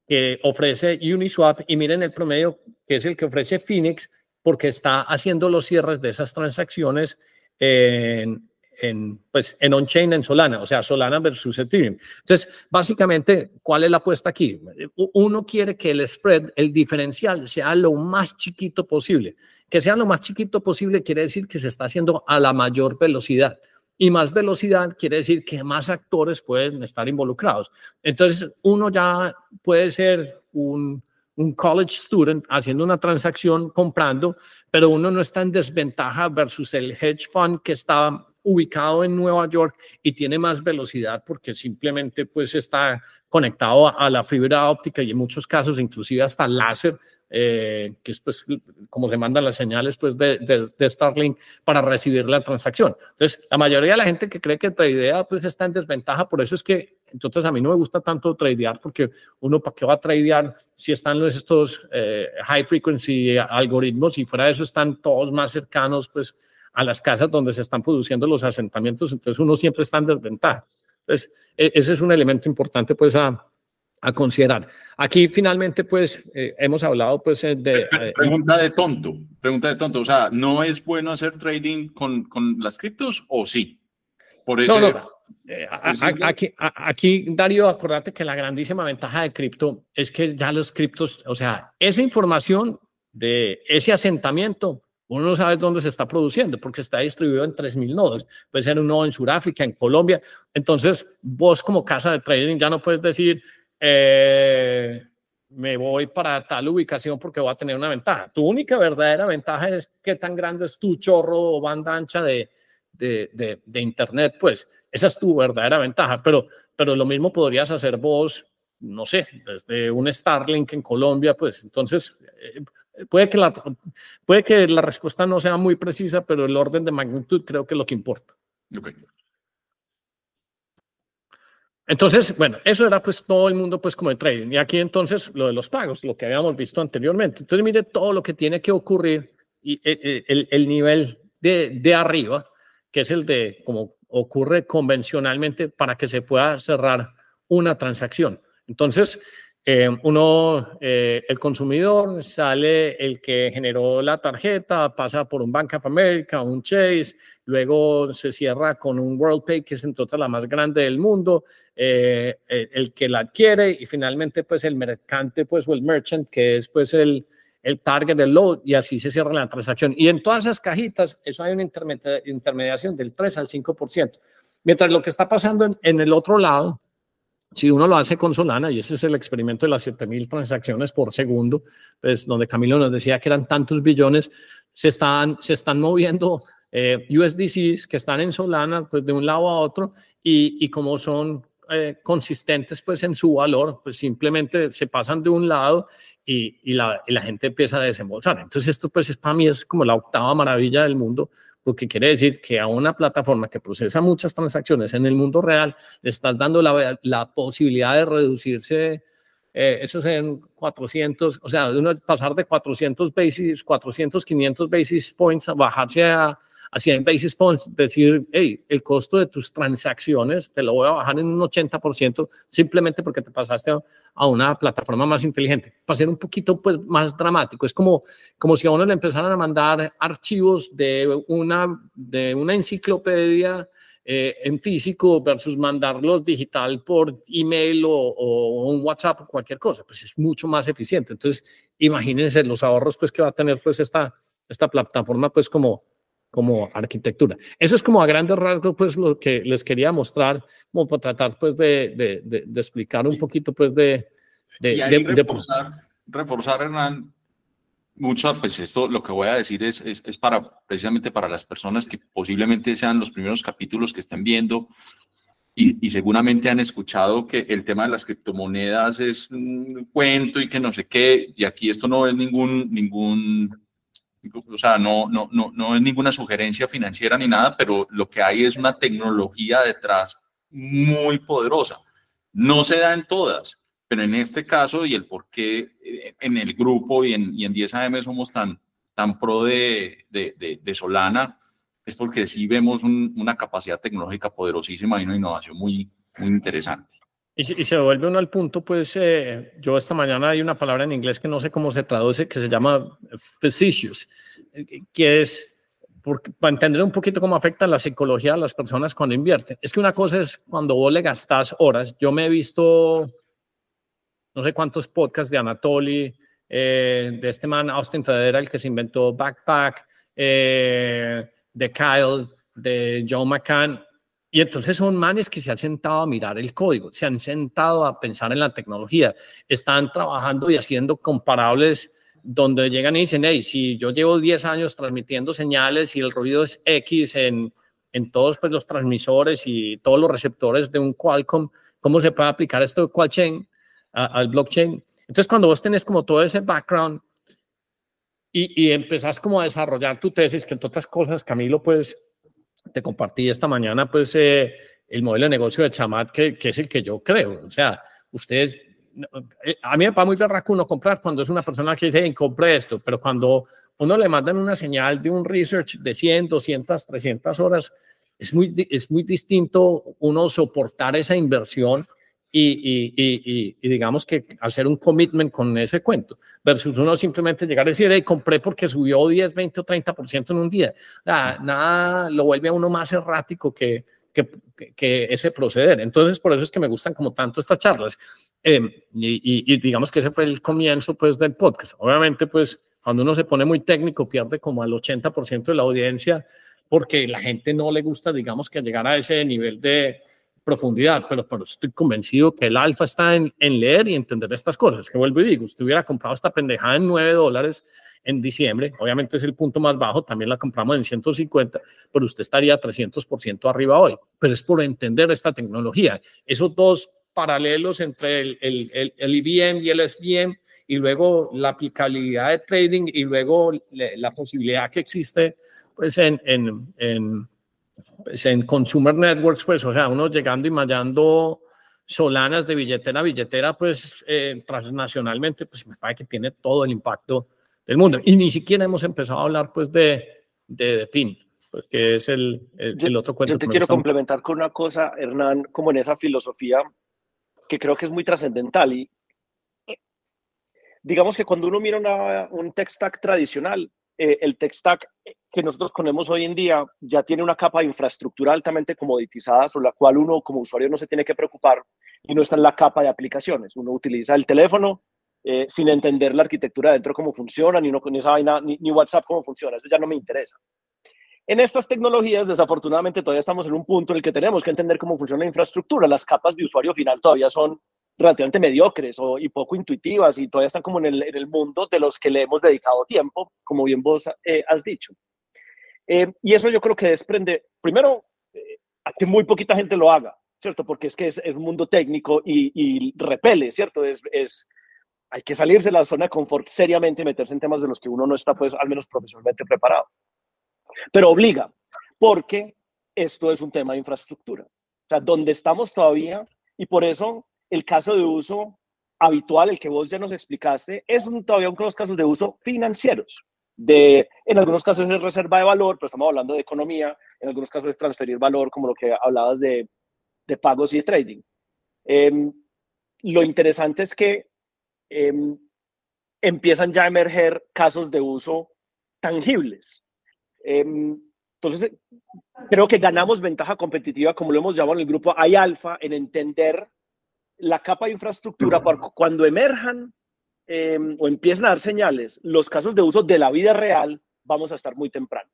que ofrece Uniswap y miren el promedio que es el que ofrece Phoenix porque está haciendo los cierres de esas transacciones en, en, pues, en on-chain, en Solana, o sea, Solana versus Ethereum. Entonces, básicamente, ¿cuál es la apuesta aquí? Uno quiere que el spread, el diferencial, sea lo más chiquito posible. Que sea lo más chiquito posible quiere decir que se está haciendo a la mayor velocidad. Y más velocidad quiere decir que más actores pueden estar involucrados. Entonces, uno ya puede ser un, college student haciendo una transacción comprando, pero uno no está en desventaja versus el hedge fund que está ubicado en Nueva York y tiene más velocidad porque simplemente pues está conectado a, la fibra óptica y en muchos casos inclusive hasta láser eh, que es pues como se mandan las señales pues de, de, Starlink para recibir la transacción. Entonces, la mayoría de la gente que cree que idea pues está en desventaja, por eso es que entonces a mí no me gusta tanto tradear porque uno para qué va a tradear si están los, estos eh, high frequency algoritmos y fuera de eso están todos más cercanos pues a las casas donde se están produciendo los asentamientos, entonces uno siempre está en desventaja. Entonces, e, ese es un elemento importante pues a, a considerar. Aquí finalmente, pues, eh, hemos hablado, pues, eh, de... Eh, pregunta de tonto, pregunta de tonto. O sea, ¿no es bueno hacer trading con, con las criptos o sí? Por no, no. aquí, aquí, Darío, acordate que la grandísima ventaja de cripto es que ya los criptos, o sea, esa información de ese asentamiento, uno no sabe dónde se está produciendo porque está distribuido en 3.000 nodos. Puede ser un nodo en Sudáfrica, en Colombia. Entonces, vos como casa de trading ya no puedes decir, eh, me voy para tal ubicación porque voy a tener una ventaja. Tu única verdadera ventaja es qué tan grande es tu chorro o banda ancha de, de, de, Internet, pues esa es tu verdadera ventaja, pero, pero lo mismo podrías hacer vos, no sé, desde un Starlink en Colombia, pues entonces eh, puede, que la, puede que la respuesta no sea muy precisa, pero el orden de magnitud creo que es lo que importa. Okay. Entonces, bueno, eso era pues todo el mundo pues como el trading. Y aquí entonces lo de los pagos, lo que habíamos visto anteriormente. Entonces, mire todo lo que tiene que ocurrir y eh, eh, el, el nivel de, de, arriba, que es el de como ocurre convencionalmente para que se pueda cerrar una transacción. Entonces, eh, uno, el consumidor, sale el que generó la tarjeta, pasa por un Bank of America, un Chase, luego se cierra con un WorldPay, que es en total la más grande del mundo, eh, el, que la adquiere y finalmente pues el mercante pues o el merchant, que es pues el, el target del load y así se cierra la transacción. Y en todas esas cajitas, eso hay una intermediación del 3 al 5%. Mientras lo que está pasando en, en el otro lado, si uno lo hace con Solana, y ese es el experimento de las 7000 transacciones por segundo, pues donde Camilo nos decía que eran tantos billones, se están, se están moviendo eh, USDCs que están en Solana, pues de un lado a otro, y, y como son eh, consistentes pues en su valor, pues simplemente se pasan de un lado y, y, la, y, la, gente empieza a desembolsar. Entonces esto pues es, para mí es como la octava maravilla del mundo, porque quiere decir que a una plataforma que procesa muchas transacciones en el mundo real, le estás dando la, la posibilidad de reducirse eh, eso es en 400, o sea, de pasar de 400 basis, 400, 500 basis points a bajarse a a 100 basis points, decir, hey, el costo de tus transacciones te lo voy a bajar en un 80% simplemente porque te pasaste a una plataforma más inteligente. Para ser un poquito pues, más dramático, es como, como si a uno le empezaran a mandar archivos de una, de una enciclopedia eh, en físico versus mandarlos digital por email o, o, un WhatsApp o cualquier cosa, pues es mucho más eficiente. Entonces, imagínense los ahorros pues que va a tener pues esta, esta plataforma pues como, como arquitectura. Eso es como a grandes rasgos, pues lo que les quería mostrar, como para tratar pues de, de, de, explicar un poquito pues de... de, reforzar, reforzar, Hernán, mucho, pues esto lo que voy a decir es, es, es, para precisamente para las personas que posiblemente sean los primeros capítulos que estén viendo y, y, seguramente han escuchado que el tema de las criptomonedas es un cuento y que no sé qué, y aquí esto no es ningún, ningún o sea, no, no, no, no es ninguna sugerencia financiera ni nada, pero lo que hay es una tecnología detrás muy poderosa. No se da en todas, pero en este caso y el por qué eh, en el grupo y en, y en 10 AM somos tan, tan pro de, de, de, Solana, es porque sí vemos una capacidad tecnológica poderosísima y una innovación muy, muy interesante. Y, se vuelve uno al punto, pues eh, yo esta mañana hay una palabra en inglés que no sé cómo se traduce, que se llama facetious, que es para entender un poquito cómo afecta la psicología a las personas cuando invierten. Es que una cosa es cuando vos le gastas horas. Yo me he visto no sé cuántos podcasts de Anatoly, eh, de este man Austin Federer, el que se inventó Backpack, eh, de Kyle, de Joe McCann. Y entonces son manes que se han sentado a mirar el código, se han sentado a pensar en la tecnología, están trabajando y haciendo comparables donde llegan y dicen, hey, si yo llevo 10 años transmitiendo señales y el ruido es X en, en todos pues, los transmisores y todos los receptores de un Qualcomm, ¿cómo se puede aplicar esto de Qualchain al blockchain? Entonces, cuando vos tenés como todo ese background y, y empezás como a desarrollar tu tesis, que entre otras cosas, Camilo, pues te compartí esta mañana, pues eh, el modelo de negocio de Chamat, que, es el que yo creo. O sea, ustedes eh, a mí me va muy berraco uno comprar cuando es una persona que dice, compre esto, pero cuando uno le mandan una señal de un research de 100, 200, 300 horas, es muy, es muy distinto uno soportar esa inversión y, y, y, digamos que hacer un commitment con ese cuento, versus uno simplemente llegar a decir, hey, compré porque subió 10, 20 o 30% en un día. Nada, nada lo vuelve a uno más errático que, que, que, ese proceder. Entonces, por eso es que me gustan como tanto estas charlas. Em, y, digamos que ese fue el comienzo pues del podcast. Obviamente, pues cuando uno se pone muy técnico, pierde como al 80% de la audiencia porque la gente no le gusta, digamos, que llegar a ese nivel de profundidad, pero, pero estoy convencido que el alfa está en, en leer y entender estas cosas. Que vuelvo y digo, usted hubiera comprado esta pendejada en 9 dólares en diciembre, obviamente es el punto más bajo, también la compramos en 150, pero usted estaría 300% arriba hoy. Pero es por entender esta tecnología. Esos dos paralelos entre el, el, el, IBM y el SBM y luego la aplicabilidad de trading y luego la posibilidad que existe pues en, en, en, pues en consumer networks, pues o sea, uno llegando y mallando solanas de billetera a billetera, pues eh, transnacionalmente, pues me parece que tiene todo el impacto del mundo. Y ni siquiera hemos empezado a hablar pues de, de, de PIN, pues que es el, el, otro cuento. Yo te quiero complementar con una cosa, Hernán, como en esa filosofía que creo que es muy trascendental. Y digamos que cuando uno mira un tech stack tradicional, eh, el tech stack que nosotros ponemos hoy en día ya tiene una capa de infraestructura altamente comoditizada sobre la cual uno como usuario no se tiene que preocupar y no está en la capa de aplicaciones. Uno utiliza el teléfono eh, sin entender la arquitectura dentro, cómo funciona, ni, uno, con esa vaina, ni, ni WhatsApp cómo funciona. Eso ya no me interesa. En estas tecnologías, desafortunadamente, todavía estamos en un punto en el que tenemos que entender cómo funciona la infraestructura. Las capas de usuario final todavía son relativamente mediocres o, y poco intuitivas y todavía están como en el, en el, mundo de los que le hemos dedicado tiempo, como bien vos eh, has dicho. Eh, y eso yo creo que desprende, primero, eh, a que muy poquita gente lo haga, ¿cierto? Porque es que es, es un mundo técnico y, y repele, ¿cierto? Es, es, hay que salirse de la zona de confort seriamente y meterse en temas de los que uno no está, pues, al menos profesionalmente preparado pero obliga, porque esto es un tema de infraestructura. O sea, donde estamos todavía, y por eso el caso de uso habitual, el que vos ya nos explicaste, es un, todavía uno de los casos de uso financieros. De, en algunos casos es reserva de valor, pero estamos hablando de economía, en algunos casos es transferir valor, como lo que hablabas de, de pagos y de trading. Em, lo interesante es que em, empiezan ya a emerger casos de uso tangibles. Em, entonces, creo que ganamos ventaja competitiva, como lo hemos llamado en el grupo Hay Alfa, en entender la capa de infraestructura para cuando emerjan em, o empiecen a dar señales los casos de uso de la vida real, vamos a estar muy temprano.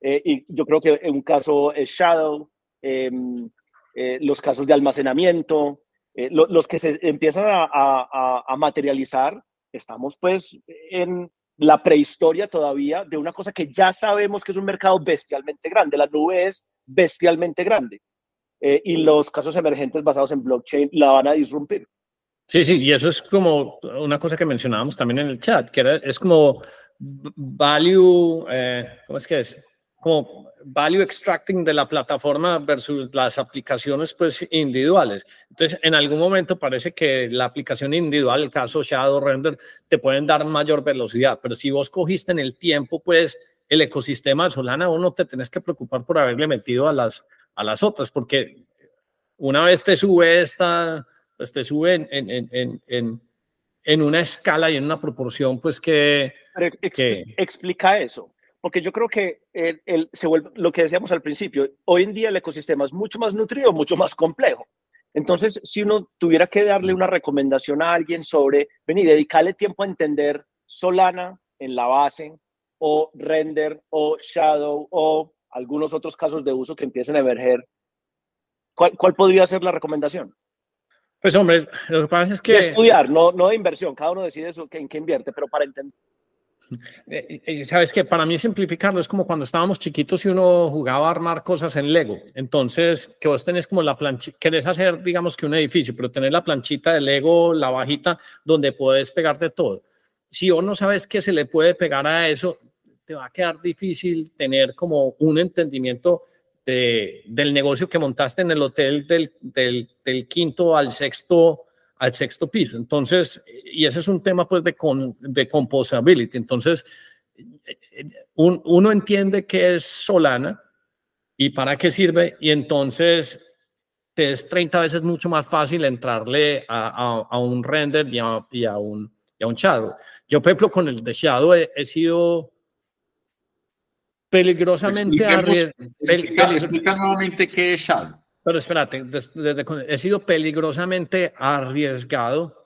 Eh, y yo creo que en un caso es Shadow, em, eh, los casos de almacenamiento, eh, los que se empiezan a, a, a materializar, estamos pues en, la prehistoria todavía de una cosa que ya sabemos que es un mercado bestialmente grande. La nube es bestialmente grande. Eh, y los casos emergentes basados en blockchain la van a disrumpir. Sí, sí, y eso es como una cosa que mencionábamos también en el chat, que era, es como value, eh, ¿cómo es que es? como value extracting de la plataforma versus las aplicaciones pues individuales. Entonces, en algún momento parece que la aplicación individual, el caso Shadow Render, te pueden dar mayor velocidad, pero si vos cogiste en el tiempo pues el ecosistema de Solana, vos no te tenés que preocupar por haberle metido a las, a las otras, porque una vez te sube esta, pues te sube en, en, en, en, en una escala y en una proporción pues que... que explica eso porque yo creo que el, se vuelve, lo que decíamos al principio, hoy en día el ecosistema es mucho más nutrido, mucho más complejo. Entonces, si uno tuviera que darle una recomendación a alguien sobre, ven y dedicarle tiempo a entender Solana en la base, o render, o shadow, o algunos otros casos de uso que empiecen a emerger, ¿cuál, cuál podría ser la recomendación? Pues hombre, lo que pasa es que... estudiar, no, no de inversión, cada uno decide eso, en qué invierte, pero para entender. Eh, eh, Sabes que para mí simplificarlo es como cuando estábamos chiquitos y uno jugaba a armar cosas en Lego. Entonces, que vos tenés como la planchita, querés hacer, digamos que un edificio, pero tener la planchita de Lego, la bajita, donde puedes pegarte todo. Si vos no sabes qué se le puede pegar a eso, te va a quedar difícil tener como un entendimiento del negocio que montaste en el hotel del, del, quinto al sexto, al sexto piso. Entonces, y ese es un tema pues de, con, de composability. Entonces, uno entiende qué es Solana y para qué sirve y entonces te es 30 veces mucho más fácil entrarle a, a, un render y a, un, y un shadow. Yo, por ejemplo, con el de shadow he sido peligrosamente arriesgado. Explica, nuevamente qué es Shadow. Pero espérate, desde, he sido peligrosamente arriesgado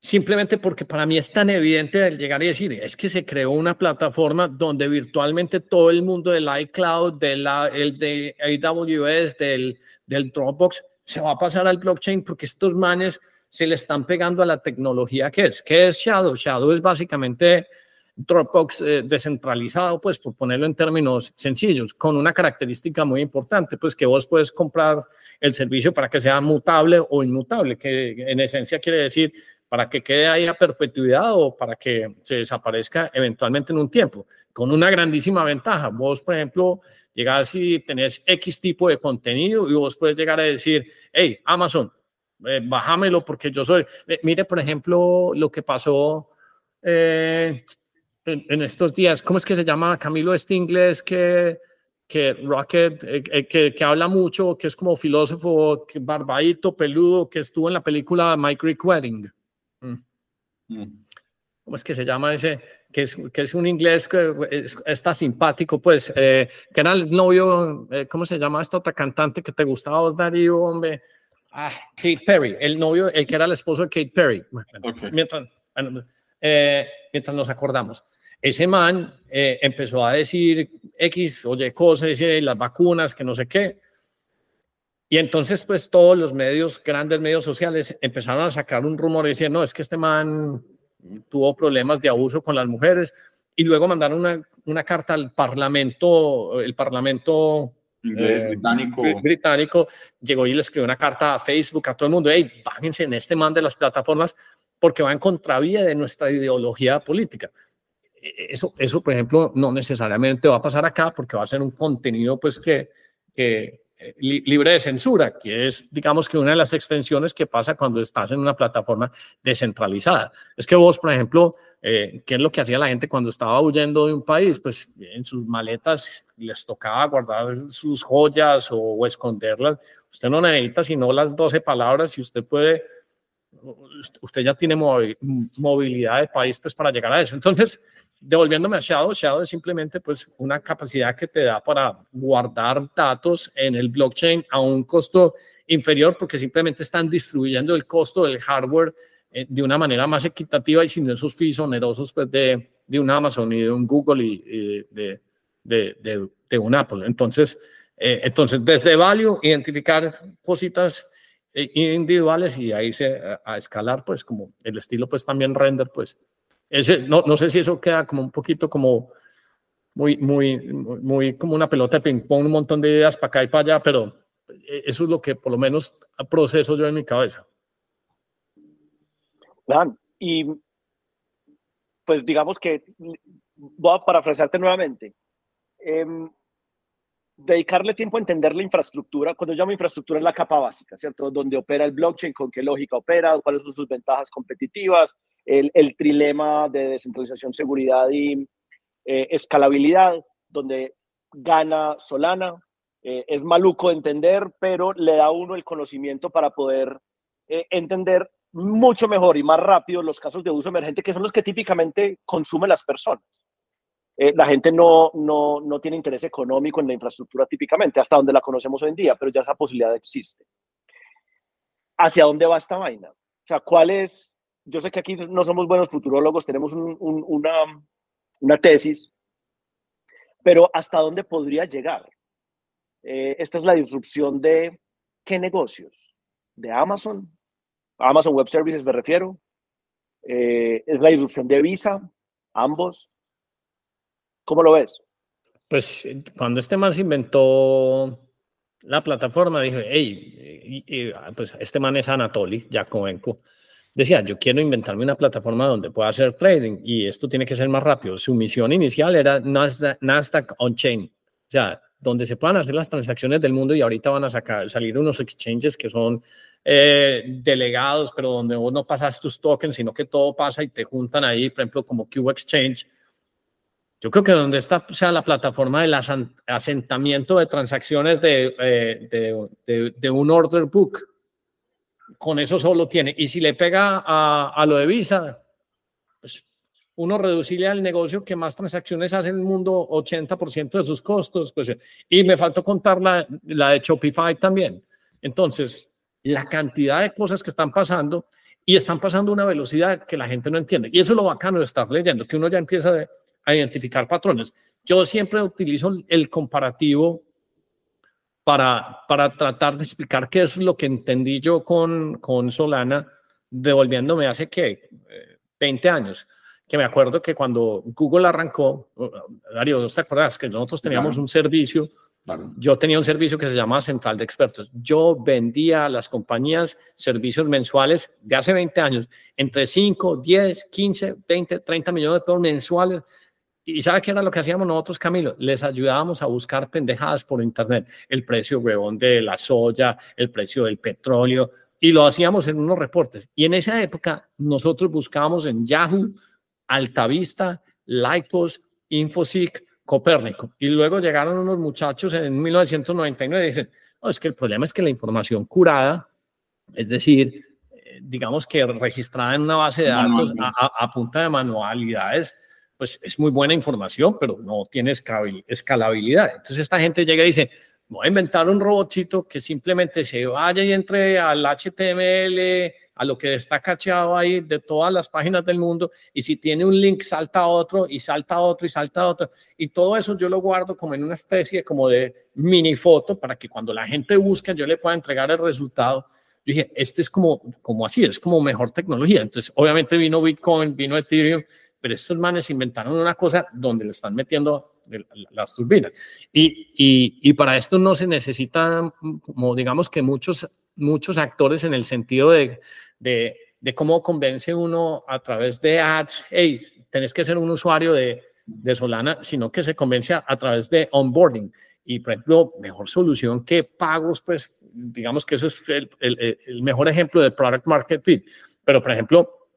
simplemente porque para mí es tan evidente el llegar y decir, es que se creó una plataforma donde virtualmente todo el mundo del iCloud, del el de AWS, del, del Dropbox, se va a pasar al blockchain porque estos manes se le están pegando a la tecnología que es. ¿Qué es Shadow? Shadow es básicamente Dropbox eh, descentralizado, pues por ponerlo en términos sencillos, con una característica muy importante, pues que vos puedes comprar el servicio para que sea mutable o inmutable, que en esencia quiere decir para que quede ahí a perpetuidad o para que se desaparezca eventualmente en un tiempo, con una grandísima ventaja. Vos, por ejemplo, llegás y tenés X tipo de contenido y vos puedes llegar a decir, hey, Amazon, eh, bájamelo porque yo soy... Eh, mire, por ejemplo, lo que pasó... Eh, en, estos días, ¿cómo es que se llama Camilo este inglés que, que Rocket, eh, eh, que, que, habla mucho, que es como filósofo, que barbadito, peludo, que estuvo en la película My Greek Wedding? Mm. Mm. ¿Cómo es que se llama ese? Que es, que es un inglés que está simpático, pues, eh, que era el novio, ¿cómo se llama esta otra cantante que te gustaba, Darío, hombre? Ah, Kate Perry, el novio, el que era el esposo de Kate Perry. Mientras, mientras nos acordamos ese man eh, empezó a decir X o Y cosas, decir las vacunas, que no sé qué. Y entonces, pues todos los medios, grandes medios sociales, empezaron a sacar un rumor diciendo, no, es que este man tuvo problemas de abuso con las mujeres. Y luego mandaron una, una carta al Parlamento, el Parlamento eh, británico. británico, llegó y le escribió una carta a Facebook, a todo el mundo, hey, bájense en este man de las plataformas porque va en contravía de nuestra ideología política. E-, eso, eso, por ejemplo, no necesariamente va a pasar acá porque va a ser un contenido pues que, que eh, libre de censura, que es, digamos que una de las extensiones que pasa cuando estás en una plataforma descentralizada. Es que vos, por ejemplo, eh, ¿qué es lo que hacía la gente cuando estaba huyendo de un país? Pues en sus maletas les tocaba guardar sus joyas o, esconderlas. Usted no necesita sino las 12 palabras y usted puede, usted ya tiene movilidad de país pues para llegar a eso. Entonces, devolviéndome a Shadow, Shadow es simplemente pues una capacidad que te da para guardar datos en el blockchain a un costo inferior porque simplemente están distribuyendo el costo del hardware eh, de una manera más equitativa y sin esos fees onerosos pues, de, de un Amazon y de un Google y, de, de, de, un Apple. Entonces, eh, entonces, desde Value, identificar cositas individuales y ahí se, a, escalar, pues como el estilo, pues también render, pues no, no sé si eso queda como un poquito como muy, muy, muy como una pelota de ping-pong, un montón de ideas para acá y para allá, pero eso es lo que por lo menos proceso yo en mi cabeza. y pues digamos que voy a parafrasearte nuevamente. Em, dedicarle tiempo a entender la infraestructura, cuando llamo infraestructura es la capa básica, ¿cierto? Donde opera el blockchain, con qué lógica opera, cuáles son sus ventajas competitivas, el, el trilema de descentralización, seguridad y eh, escalabilidad, donde gana Solana. Eh, es maluco de entender, pero le da a uno el conocimiento para poder eh, entender mucho mejor y más rápido los casos de uso emergente, que son los que típicamente consumen las personas. Eh, la gente no, no, no tiene interés económico en la infraestructura típicamente, hasta donde la conocemos hoy en día, pero ya esa posibilidad existe. ¿Hacia dónde va esta vaina? O sea, ¿cuál es? Yo sé que aquí no somos buenos futurólogos, tenemos una, una tesis, pero ¿hasta dónde podría llegar? Eh, esta es la disrupción de qué negocios? De Amazon, Amazon Web Services me refiero. Eh, es la disrupción de Visa, ambos. ¿Cómo lo ves? Pues cuando este man se inventó la plataforma, dije, hey, pues este man es Anatoly Yakovenko. Decía, yo quiero inventarme una plataforma donde pueda hacer trading y esto tiene que ser más rápido. Su misión inicial era Nasdaq, Nasdaq on-chain, o sea, donde se puedan hacer las transacciones del mundo y ahorita van a sacar, salir unos exchanges que son eh, delegados, pero donde vos no pasas tus tokens, sino que todo pasa y te juntan ahí, por ejemplo, como Q Exchange yo creo que donde está sea la plataforma del asentamiento de transacciones de, eh, de, de, un order book, con eso solo tiene. Y si le pega a, a lo de Visa, pues uno reducirle al negocio que más transacciones hace en el mundo, 80% de sus costos. Pues, y me faltó contar la, la de Shopify también. Entonces, la cantidad de cosas que están pasando y están pasando a una velocidad que la gente no entiende. Y eso es lo bacano de estar leyendo, que uno ya empieza de a identificar patrones. Yo siempre utilizo el comparativo para, para tratar de explicar qué es lo que entendí yo con, con Solana, devolviéndome hace que 20 años, que me acuerdo que cuando Google arrancó, Darío, te acuerdas que nosotros teníamos un servicio? Yo tenía un servicio que se llamaba Central de Expertos. Yo vendía a las compañías servicios mensuales de hace 20 años, entre 5, 10, 15, 20, 30 millones de pesos mensuales ¿Y sabe qué era lo que hacíamos nosotros, Camilo? Les ayudábamos a buscar pendejadas por internet, el precio huevón de la soya, el precio del petróleo, y lo hacíamos en unos reportes. Y en esa época nosotros buscábamos en Yahoo, Altavista, Lycos, Infoseek, Copérnico. Y luego llegaron unos muchachos en 1999 y dicen, no, es que el problema es que la información curada, es decir, eh, digamos que registrada en una base de datos a punta de manualidades, pues es muy buena información, pero no tiene escalabilidad. Entonces esta gente llega y dice, voy a inventar un robotito que simplemente se vaya y entre al HTML, a lo que está cacheado ahí de todas las páginas del mundo, y si tiene un link salta a otro, y salta a otro, y salta a otro. Y todo eso yo lo guardo como en una especie como de mini foto para que cuando la gente busque yo le pueda entregar el resultado. Yo dije, este es como, como así, es como mejor tecnología. Entonces, obviamente vino Bitcoin, vino Ethereum, pero estos manes inventaron una cosa donde le están metiendo las turbinas. Y, y, y, para esto no se necesitan, como digamos que muchos, muchos actores en el sentido de, de, de cómo convence uno a través de ads, hey, tenés que ser un usuario de, de Solana, sino que se convence a, través de onboarding. Y, por ejemplo, mejor solución que pagos, pues, digamos que eso es el, el, el mejor ejemplo de product market fit. Pero, por ejemplo,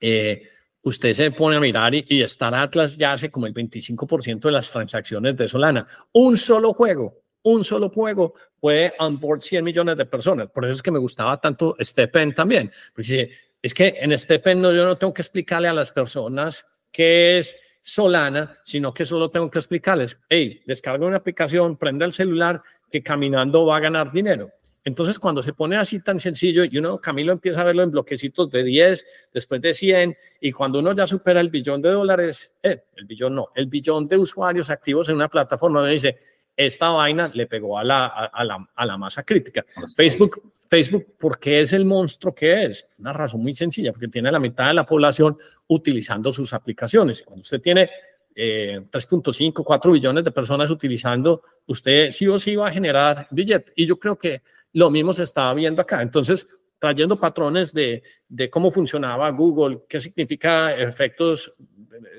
eh, usted se pone a mirar y, y Atlas ya hace como el 25% de las transacciones de Solana. Un solo juego, un solo juego puede onboard 100 millones de personas. Por eso es que me gustaba tanto Stepen también. Porque es que en Stepen no, yo no tengo que explicarle a las personas qué es Solana, sino que solo tengo que explicarles, hey, descarga una aplicación, prende el celular, que caminando va a ganar dinero. Entonces, cuando se pone así tan sencillo y uno, Camilo, empieza a verlo en bloquecitos de 10, después de 100, y cuando uno ya supera el billón de dólares, eh, el billón no, el billón de usuarios activos en una plataforma, uno dice, esta vaina le pegó a la, a, la, a la masa crítica. Facebook, Facebook, ¿por qué es el monstruo que es? Una razón muy sencilla, porque tiene la mitad de la población utilizando sus aplicaciones. Cuando usted tiene eh, 3.5, 4 billones de personas utilizando, usted sí o sí va a generar billete. Y yo creo que lo mismo se estaba viendo acá. Entonces, trayendo patrones de, de cómo funcionaba Google, qué significa efectos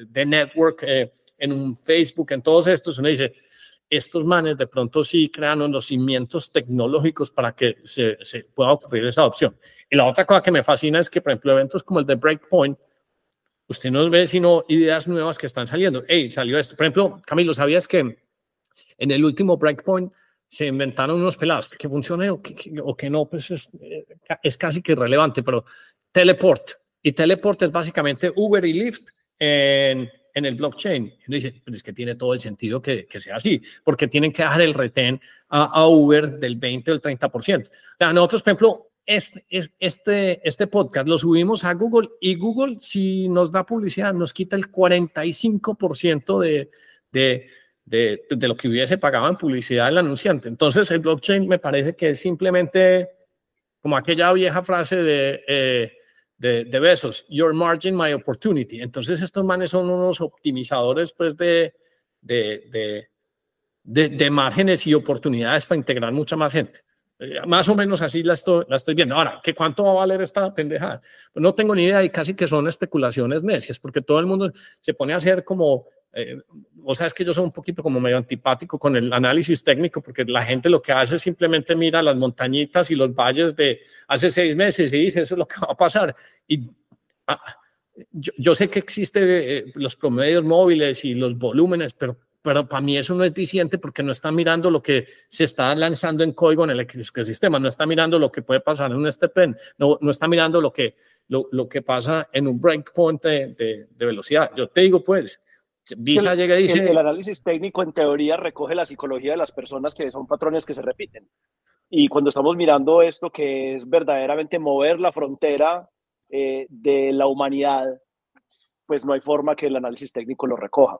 de network eh, en un Facebook, en todos estos, uno dice, estos manes de pronto sí crean los cimientos tecnológicos para que se, se, pueda ocurrir esa adopción. Y la otra cosa que me fascina es que, por ejemplo, eventos como el de Breakpoint, usted no ve sino ideas nuevas que están saliendo. Hey, salió esto. Por ejemplo, Camilo, ¿sabías que en el último Breakpoint se inventaron unos pelados, que funcione o que, no, pues es, es, casi que irrelevante, pero Teleport. Y Teleport es básicamente Uber y Lyft en, en el blockchain. Dice, pues es que tiene todo el sentido que, que sea así, porque tienen que dejar el retén a, a Uber del 20 o el 30%. O sea, nosotros, por ejemplo, este, este, este podcast lo subimos a Google y Google, si nos da publicidad, nos quita el 45% de, de, de, de, lo que hubiese pagado en publicidad el anunciante. Entonces, el blockchain me parece que es simplemente como aquella vieja frase de, eh, de, Besos, Your margin, my opportunity. Entonces, estos manes son unos optimizadores pues, de, de, de márgenes y oportunidades para integrar mucha más gente. Eh, más o menos así la estoy, la estoy viendo. Ahora, ¿qué cuánto va a valer esta pendejada? Pues no tengo ni idea y casi que son especulaciones necias, porque todo el mundo se pone a hacer como, eh, o sea, es que yo soy un poquito como medio antipático con el análisis técnico, porque la gente lo que hace es simplemente mira las montañitas y los valles de hace seis meses y dice, eso es lo que va a pasar. Y ah, yo, yo, sé que existen eh, los promedios móviles y los volúmenes, pero pero para mí eso no es diciente porque no está mirando lo que se está lanzando en código en el ecosistema, no está mirando lo que puede pasar en un step no, no está mirando lo que, lo, lo que pasa en un breakpoint de, de, velocidad. Yo te digo, pues, Visa el, llega y dice... El, el, análisis técnico en teoría recoge la psicología de las personas que son patrones que se repiten. Y cuando estamos mirando esto que es verdaderamente mover la frontera eh, de la humanidad, pues no hay forma que el análisis técnico lo recoja.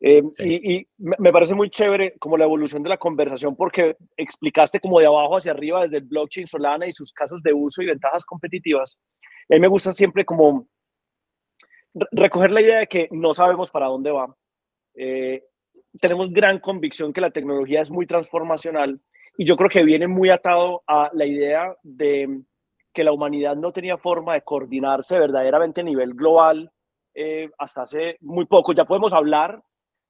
Eh, sí. y, y, me parece muy chévere como la evolución de la conversación porque explicaste como de abajo hacia arriba desde el blockchain Solana y sus casos de uso y ventajas competitivas. Y a mí me gusta siempre como recoger la idea de que no sabemos para dónde va. Eh, tenemos gran convicción que la tecnología es muy transformacional y yo creo que viene muy atado a la idea de que la humanidad no tenía forma de coordinarse verdaderamente a nivel global eh, hasta hace muy poco. Ya podemos hablar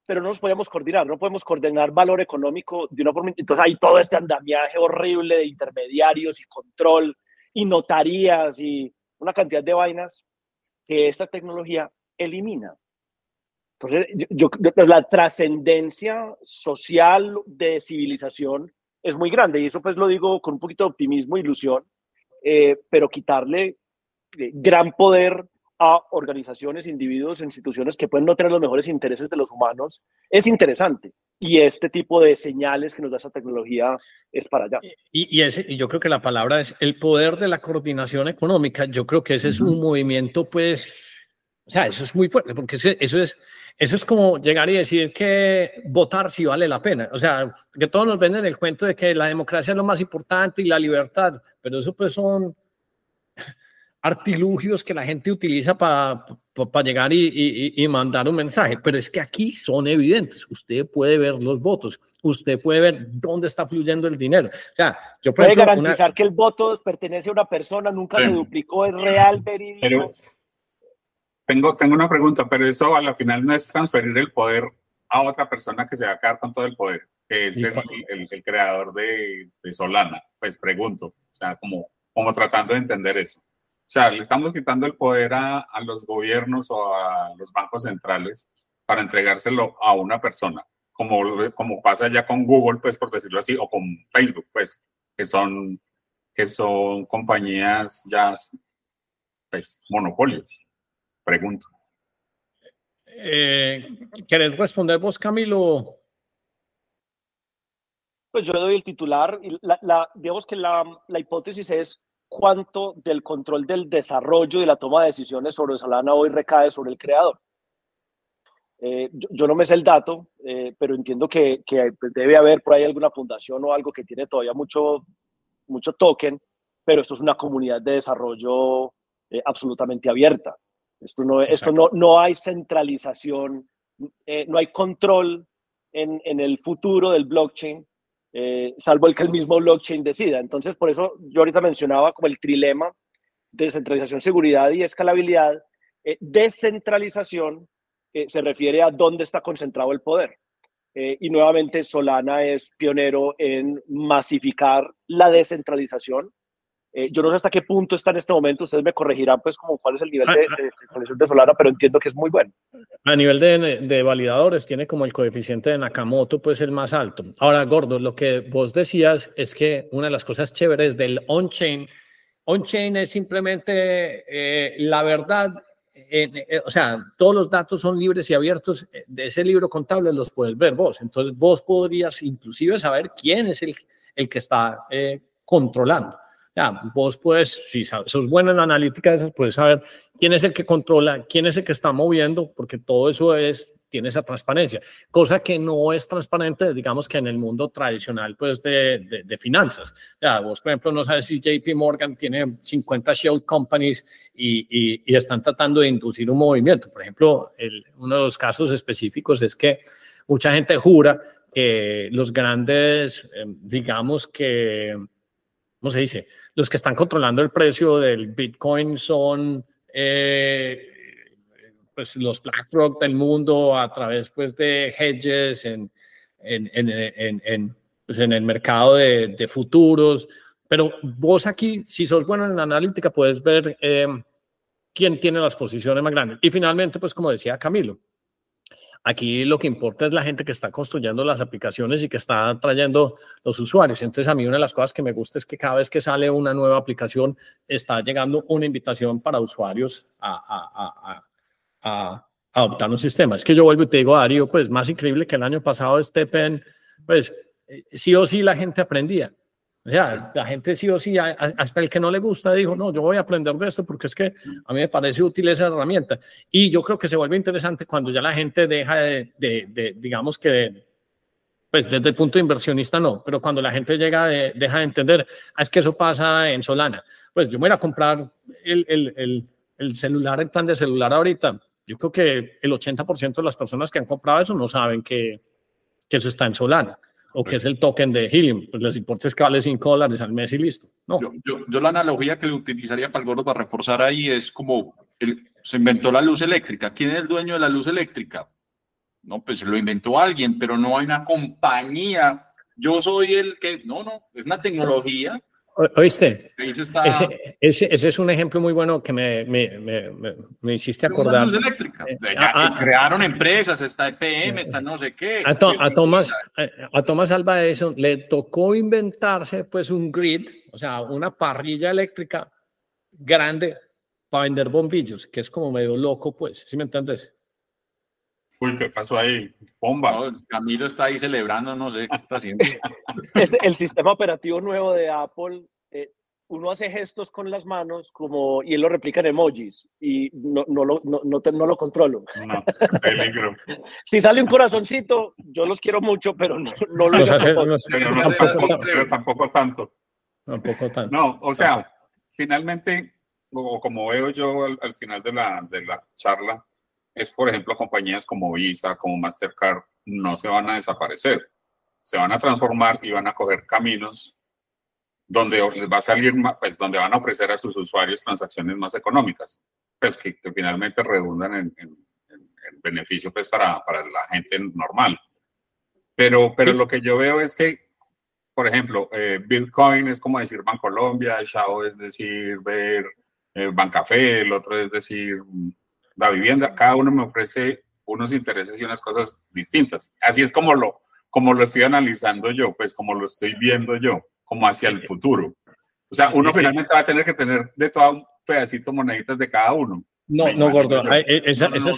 pero no nos podemos coordinar, no podemos coordinar valor económico de una forma. Entonces hay todo este andamiaje horrible de intermediarios y control y notarías y una cantidad de vainas que esta tecnología elimina. Entonces, yo, yo la trascendencia social de civilización es muy grande y eso pues lo digo con un poquito de optimismo ilusión, eh, pero quitarle eh, gran poder a organizaciones, individuos, instituciones que pueden no tener los mejores intereses de los humanos, es interesante. Y este tipo de señales que nos da esa tecnología es para allá. Y, y, ese, y yo creo que la palabra es el poder de la coordinación económica. Yo creo que ese es un movimiento, pues, o sea, eso es muy fuerte, porque eso es, eso es como llegar y decir que votar si vale la pena. O sea, que todos nos venden el cuento de que la democracia es lo más importante y la libertad, pero eso pues son artilugios que la gente utiliza para pa, pa llegar y, y, y, mandar un mensaje, pero es que aquí son evidentes. Usted puede ver los votos, usted puede ver dónde está fluyendo el dinero. O sea, yo puede ejemplo, garantizar una... que el voto pertenece a una persona, nunca se duplicó, es real, verídico. Pero tengo, tengo una pregunta, pero eso a la final no es transferir el poder a otra persona que se va a quedar con todo el poder, que es el, el, el, creador de, de Solana. Pues pregunto, o sea, como, como tratando de entender eso. O sea, le estamos quitando el poder a, a, los gobiernos o a los bancos centrales para entregárselo a una persona, como, como pasa ya con Google, pues por decirlo así, o con Facebook, pues, que son, que son compañías ya, pues, monopolios. Pregunto. Eh, ¿Querés responder vos, Camilo? Pues yo le doy el titular y la, la, digamos que la, la hipótesis es cuánto del control del desarrollo y la toma de decisiones sobre Solana hoy recae sobre el creador. Eh, yo, yo, no me sé el dato, eh, pero entiendo que, que pues debe haber por ahí alguna fundación o algo que tiene todavía mucho, mucho token, pero esto es una comunidad de desarrollo eh, absolutamente abierta. Esto no, esto no, no hay centralización, no hay control en, en el futuro del blockchain eh, salvo el que el mismo blockchain decida. Entonces, por eso yo ahorita mencionaba como el trilema de descentralización, seguridad y escalabilidad. Eh, descentralización eh, se refiere a dónde está concentrado el poder. Eh, y nuevamente Solana es pionero en masificar la descentralización. Eh, yo no sé hasta qué punto está en este momento, ustedes me corregirán pues como cuál es el nivel de, de descentralización de Solana, pero entiendo que es muy bueno. A nivel de, de, validadores tiene como el coeficiente de Nakamoto pues el más alto. Ahora, Gordo, lo que vos decías es que una de las cosas chéveres del on-chain, on-chain es simplemente eh, la verdad eh, o sea, todos los datos son libres y abiertos. Eh, de ese libro contable los puedes ver vos. Entonces vos podrías inclusive saber quién es el, el que está eh, controlando. Ya, vos puedes, si sos bueno en analítica, puedes saber quién es el que controla, quién es el que está moviendo, porque todo eso es tiene esa transparencia, cosa que no es transparente, digamos que en el mundo tradicional, pues, de, de, finanzas. Ya, vos, por ejemplo, no sabes si JP Morgan tiene 50 shell companies y, y, están tratando de inducir un movimiento. Por ejemplo, el, uno de los casos específicos es que mucha gente jura que los grandes, em, digamos que, ¿cómo se dice? Los que están controlando el precio del Bitcoin son... Eh, pues, los BlackRock del mundo a través pues, de hedges en, en, en, en pues, el mercado de, futuros. Pero vos aquí, si sos bueno en la analítica, puedes ver eh, quién tiene las posiciones más grandes. Y finalmente, pues como decía Camilo, aquí lo que importa es la gente que está construyendo las aplicaciones y que está trayendo los usuarios. Entonces, a mí una de las cosas que me gusta es que cada vez que sale una nueva aplicación, está llegando una invitación para usuarios a, a, a, adoptar un sistema. Es que yo vuelvo y te digo, Darío, pues más increíble que el año pasado pen, pues eh, sí o sí la gente aprendía. O sea, la gente sí o sí, hasta el que no le gusta, dijo, no, yo voy a aprender de esto porque es que a mí me parece útil esa herramienta. Y yo creo que se vuelve interesante cuando ya la gente deja de, de, digamos que, pues desde el punto de inversionista no, pero cuando la gente llega, de, deja de entender, ah, es que eso pasa en Solana. Pues yo me voy a comprar el, el, el, el celular, el plan de celular ahorita, yo creo que el 80% de las personas que han comprado eso no saben que, que eso está en Solana o que es el token de Helium. Pues les importa es que vale 5 dólares al mes y listo. No. Yo, yo, la analogía que utilizaría para el gordo para reforzar ahí es como el, se inventó la luz eléctrica. ¿Quién es el dueño de la luz eléctrica? No, pues lo inventó alguien, pero no hay una compañía. Yo soy el que, no, no, es una tecnología Oíste, ese, ese, es un ejemplo muy bueno que me, me, me, me hiciste acordar. Luz eléctrica. Eh, crearon empresas, está EPM, está no sé qué. A, a, Tomás, a, Tomás Alba Edison le tocó inventarse pues un grid, o sea, una parrilla eléctrica grande para vender bombillos, que es como medio loco, pues, ¿sí me entiendes? Uy, ¿qué pasó ahí? Bombas. Camilo está ahí celebrando, no sé qué está haciendo. Este, el sistema operativo nuevo de Apple, eh, uno hace gestos con las manos como, y él lo replica en emojis y no, no, lo, no, no, lo controlo. No, peligro. si sale un corazoncito, yo los quiero mucho, pero no, lo pero, tampoco, pero, tampoco, tanto. Tampoco tanto. No, o sea, finalmente, o como veo yo al, al final de la, de la charla, es, por ejemplo, compañías como Visa, como Mastercard, no se van a desaparecer. Se van a transformar y van a coger caminos donde les va a salir, pues donde van a ofrecer a sus usuarios transacciones más económicas, pues que, finalmente redundan en, en, beneficio pues para, para, la gente normal. Pero, pero lo que yo veo es que, por ejemplo, eh, Bitcoin es como decir Bancolombia, Shao es decir ver eh, Bancafé, el otro es decir la vivienda, cada uno me ofrece unos intereses y unas cosas distintas. Así es como lo, como lo estoy analizando yo, pues como lo estoy viendo yo, como hacia el futuro. O sea, uno finalmente va a tener que tener de todo un pedacito moneditas de cada uno. No, no, gordo. Esa, esa,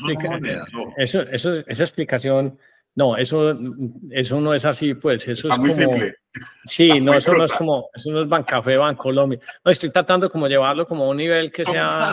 eso, eso, esa explicación no, eso, eso no es así, pues eso es como... Simple. Sí, no, eso no es como, eso no es Bancafé, Bancolombia. No, estoy tratando como llevarlo como a un nivel que sea...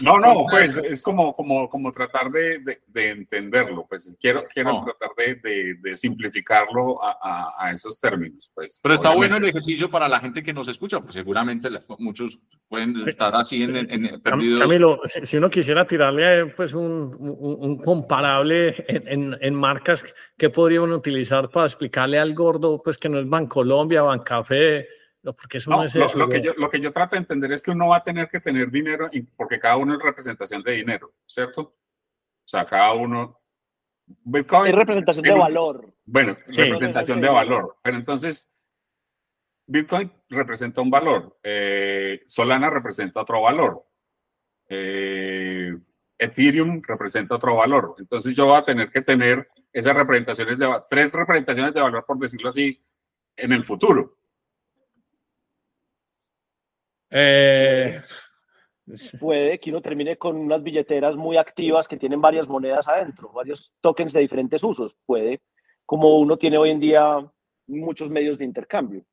No, no, pues es como, como, como tratar de, de, entenderlo, pues quiero, quiero tratar de, de simplificarlo a, a, esos términos, pues. Pero está bueno el ejercicio para la gente que nos escucha, pues seguramente muchos pueden estar así en, en perdidos. Camilo, si uno quisiera tirarle pues un, un, un comparable en, en, en marcas que podría uno utilizar para explicarle al gordo pues que no es Bancolombia, Bancafé, no, porque eso no, es lo, Lo, que yo, lo que yo trato de entender es que uno va a tener que tener dinero porque cada uno es representación de dinero, ¿cierto? O sea, cada uno... Bitcoin, es representación de valor. Bueno, representación de valor. Pero entonces, Bitcoin representa un valor, eh, Solana representa otro valor, eh, Ethereum representa otro valor. Entonces yo voy a tener que tener esas representaciones de tres representaciones de valor, por decirlo así, en el futuro. Eh, puede que uno termine con unas billeteras muy activas que tienen varias monedas adentro, varios tokens de diferentes usos. Puede, como uno tiene hoy en día muchos medios de intercambio.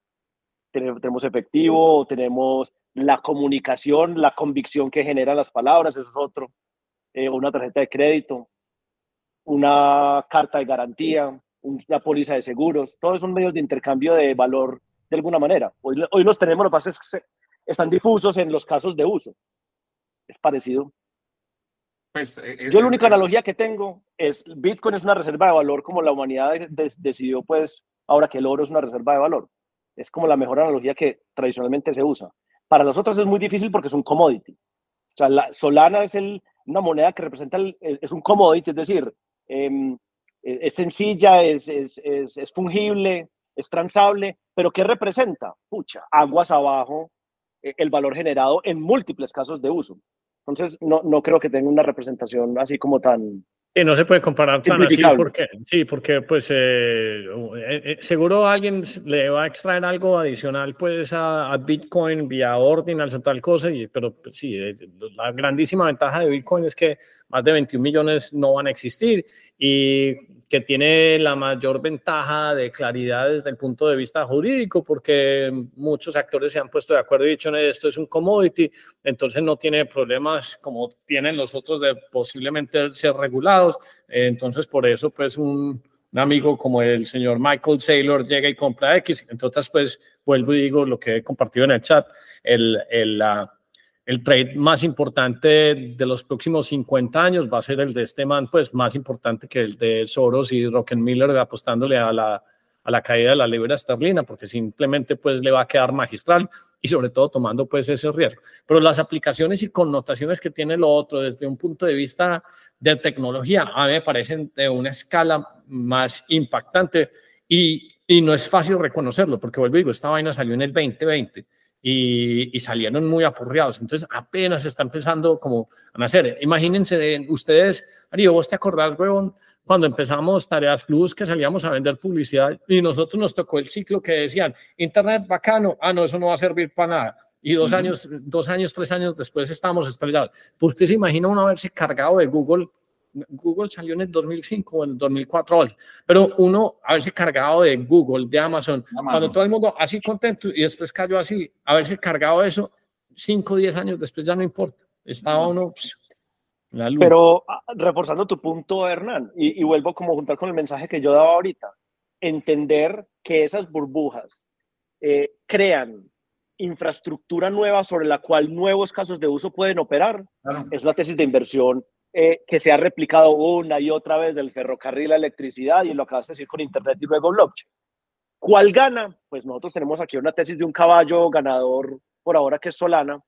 Tenemos efectivo, tenemos la comunicación, la convicción que generan las palabras, eso es otro. Eh, una tarjeta de crédito, una carta de garantía, una póliza de seguros, todos son medios de intercambio de valor de alguna manera. Hoy, hoy los tenemos, lo que pasa es que están difusos en los casos de uso. Es parecido. Pues, eh, eh, Yo la única analogía que tengo es Bitcoin es una reserva de valor como la humanidad decidió pues ahora que el oro es una reserva de valor. Es como la mejor analogía que tradicionalmente se usa. Para nosotros es muy difícil porque es un commodity. O sea, la Solana es el, una moneda que representa, el, es un commodity, es decir, em, e, es sencilla, es, es, es, fungible, es transable, pero ¿qué representa? Pucha, aguas abajo, e, el valor generado en múltiples casos de uso. Entonces, no, no creo que tenga una representación así como tan, y no se puede comparar tan así porque, sí, porque pues eh, eh, eh, seguro alguien le va a extraer algo adicional pues a, Bitcoin vía Ordinals o tal cosa, y, pero pues, sí, la grandísima ventaja de Bitcoin es que más de 21 millones no van a existir y que tiene la mayor ventaja de claridad desde el punto de vista jurídico, porque muchos actores se han puesto de acuerdo y dicho, esto es un commodity, entonces no tiene problemas como tienen los otros de posiblemente ser regulados. Entonces, por eso, pues, un, amigo como el señor Michael Saylor llega y compra X. Entre otras, pues, vuelvo y digo lo que he compartido en el chat, el, el, el trade más importante de los próximos 50 años va a ser el de este man, pues más importante que el de Soros y Rockefeller apostándole a la, a la caída de la libra esterlina, porque simplemente pues le va a quedar magistral y sobre todo tomando pues ese riesgo. Pero las aplicaciones y connotaciones que tiene lo otro desde un punto de vista de tecnología, a mí me parecen de una escala más impactante y, y no es fácil reconocerlo, porque vuelvo y digo, esta vaina salió en el 2020 y, salieron muy apurriados. Entonces apenas está empezando como a nacer. Imagínense ustedes, Mario, vos te acordás, huevón, cuando empezamos Tareas Plus, que salíamos a vender publicidad y nosotros nos tocó el ciclo que decían, Internet bacano, ah, no, eso no va a servir para nada. Y dos años, dos años, tres años después estamos estrellados. ¿Por qué se imagina uno haberse cargado de Google Google salió en el 2005 o en el 2004, pero uno haberse cargado de Google, de Amazon, cuando todo el mundo así contento y después cayó así, haberse cargado eso, 5 o 10 años después ya no importa, estaba uno... La luz. Pero ah, reforzando tu punto, Hernán, y, y vuelvo como a juntar con el mensaje que yo daba ahorita, entender que esas burbujas eh, crean infraestructura nueva sobre la cual nuevos casos de uso pueden operar, es una tesis de inversión eh, que se ha replicado una y otra vez del ferrocarril a electricidad y lo acabas de decir con Internet y luego blockchain. ¿Cuál gana? Pues nosotros tenemos aquí una tesis de un caballo ganador por ahora que es Solana.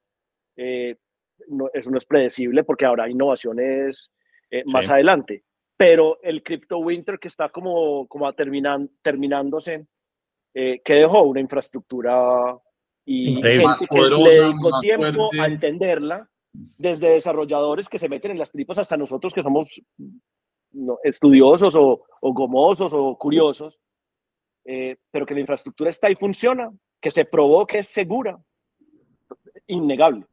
Eh, no, eso no es predecible porque habrá innovaciones eh, más adelante. Pero el Crypto Winter que está como, como terminan, terminándose, que dejó una infraestructura y gente que le dedicó tiempo a entenderla desde desarrolladores que se meten en las tripas hasta nosotros que somos estudiosos o, gomosos o curiosos, eh, pero que la infraestructura está y funciona, que se probó que es segura, innegable.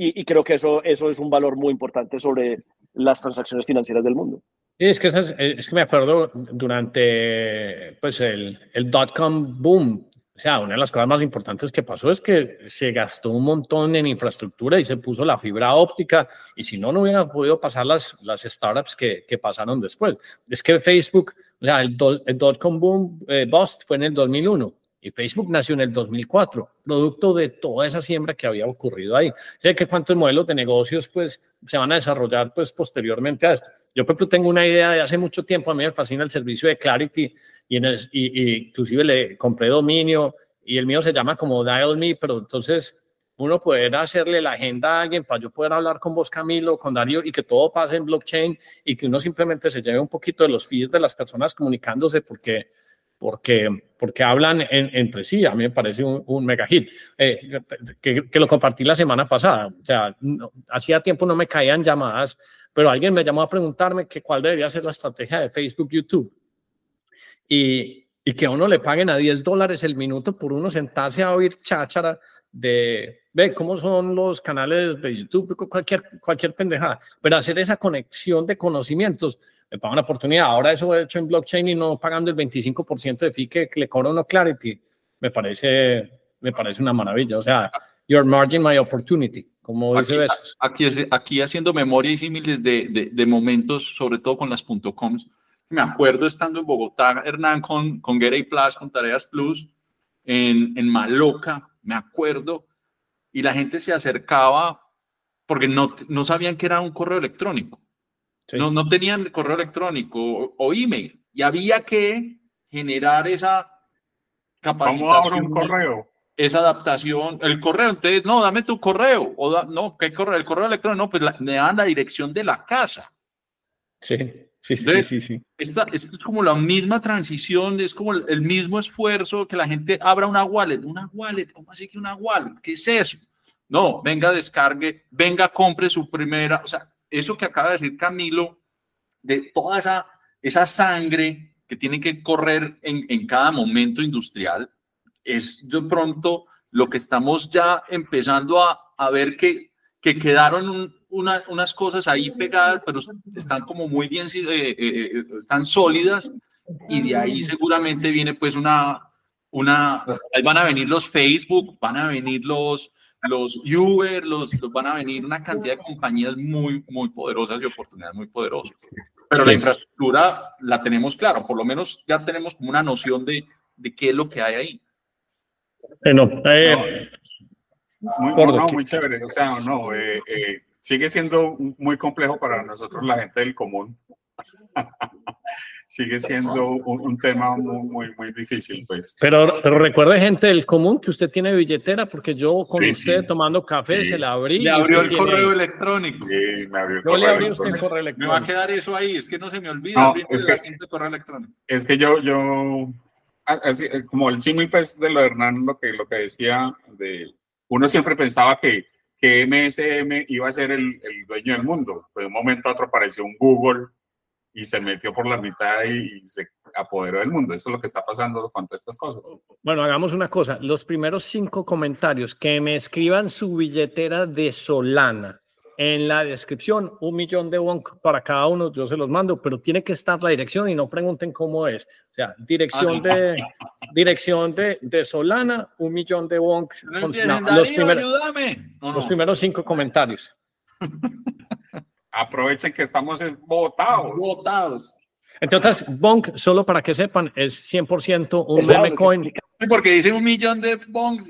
Y, creo que eso, eso es un valor muy importante sobre las transacciones financieras del mundo. Es que, es que me acuerdo durante pues, el, el dot-com boom, o sea, una de las cosas más importantes que pasó es que se gastó un montón en infraestructura y se puso la fibra óptica y si no, no hubieran podido pasar las, las startups que, que pasaron después. Es que Facebook, o sea, el, dot-com boom eh, bust fue en el 2001 y Facebook nació en el 2004, producto de toda esa siembra que había ocurrido ahí. Sé que cuántos modelos de negocios pues se van a desarrollar pues posteriormente a esto. Yo por ejemplo tengo una idea de hace mucho tiempo, a mí me fascina el servicio de Clarity y, en el, y, inclusive le compré dominio y el mío se llama como Dial Me, pero entonces uno poder hacerle la agenda a alguien para yo poder hablar con vos, Camilo, con Darío, y que todo pase en blockchain y que uno simplemente se lleve un poquito de los feeds de las personas comunicándose porque, porque, porque hablan entre sí. A mí me parece un, mega hit. Eh, que, que, lo compartí la semana pasada. O sea, hacía tiempo no me caían llamadas, pero alguien me llamó a preguntarme que cuál debería ser la estrategia de Facebook, YouTube y, y que a uno le paguen a 10 dólares el minuto por uno sentarse a oír cháchara de, ve cómo son los canales de YouTube, cualquier, cualquier pendejada, pero hacer esa conexión de conocimientos, me paga una oportunidad. Ahora eso he hecho en blockchain y no pagando el 25% de fee que, le cobra uno Clarity, me parece, me parece una maravilla. O sea, your margin, my opportunity, como dice aquí, aquí, aquí, haciendo memoria y símiles de, de, de, momentos, sobre todo con las .coms. Me acuerdo estando en Bogotá, Hernán, con, con Get Plus, con Tareas Plus, en, en Maloca, me acuerdo, y la gente se acercaba porque no, no sabían que era un correo electrónico. No, no tenían correo electrónico o, o, email. Y había que generar esa capacitación. un correo? esa adaptación, el correo, entonces, no, dame tu correo, o no, ¿qué correo? El correo electrónico, no, pues me dan la dirección de la casa. Sí, sí, sí, sí, sí. Esta, esto es como la misma transición, es como el, mismo esfuerzo que la gente abra una wallet, una wallet, ¿cómo así que una wallet? ¿Qué es eso? No, venga, descargue, venga, compre su primera, o sea, eso que acaba de decir Camilo, de toda esa, esa sangre que tiene que correr en, en cada momento industrial, es de pronto lo que estamos ya empezando a, a ver que, que quedaron unas cosas ahí pegadas, pero están como muy bien, eh, eh, eh, están sólidas y de ahí seguramente viene pues una, una, ahí van a venir los Facebook, van a venir los, los Uber, los, van a venir una cantidad de compañías muy, muy poderosas y oportunidades muy poderosas. Pero la infraestructura la tenemos claro, por lo menos ya tenemos como una noción de, de qué es lo que hay ahí. Bueno, eh, muy, muy chévere. O sea, no, eh, eh, sigue siendo muy complejo para nosotros, la gente del común. sigue siendo un, tema muy, muy, difícil, pues. Pero, pero recuerde, gente del común, que usted tiene billetera, porque yo con usted tomando café se la abrí. Le abrió el correo electrónico. Sí, me abrió el yo le abrí usted el correo electrónico. Me va a quedar eso ahí, es que no se me olvida es que, el correo electrónico. Es que yo, yo así, eh, como el símil pues, de lo de Hernán, lo que, lo que decía, de, uno siempre pensaba que, que MSM iba a ser el, el dueño del mundo. Pues de un momento a otro apareció un Google y se metió por la mitad y, se apoderó del mundo. Eso es lo que está pasando con todas estas cosas. Bueno, hagamos una cosa. Los primeros cinco comentarios que me escriban su billetera de Solana en la descripción, un millón de wonk para cada uno, yo se los mando, pero tiene que estar la dirección y no pregunten cómo es. O sea, dirección ah, de dirección de, de Solana, un millón de wonk. los, los primeros cinco comentarios. Aprovechen que estamos votados. Votados. Entonces, Bonk, solo para que sepan, es 100% un meme coin. Porque dice un millón de bonks.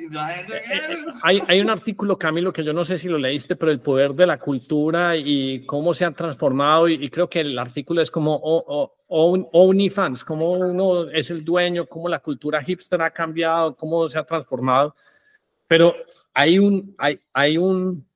Hay, hay un artículo, Camilo, que yo no sé si lo leíste, pero el poder de la cultura y cómo se ha transformado. Y, creo que el artículo es como OnlyFans, cómo uno es el dueño, cómo la cultura hipster ha cambiado, cómo se ha transformado. Pero hay un, hay, hay un,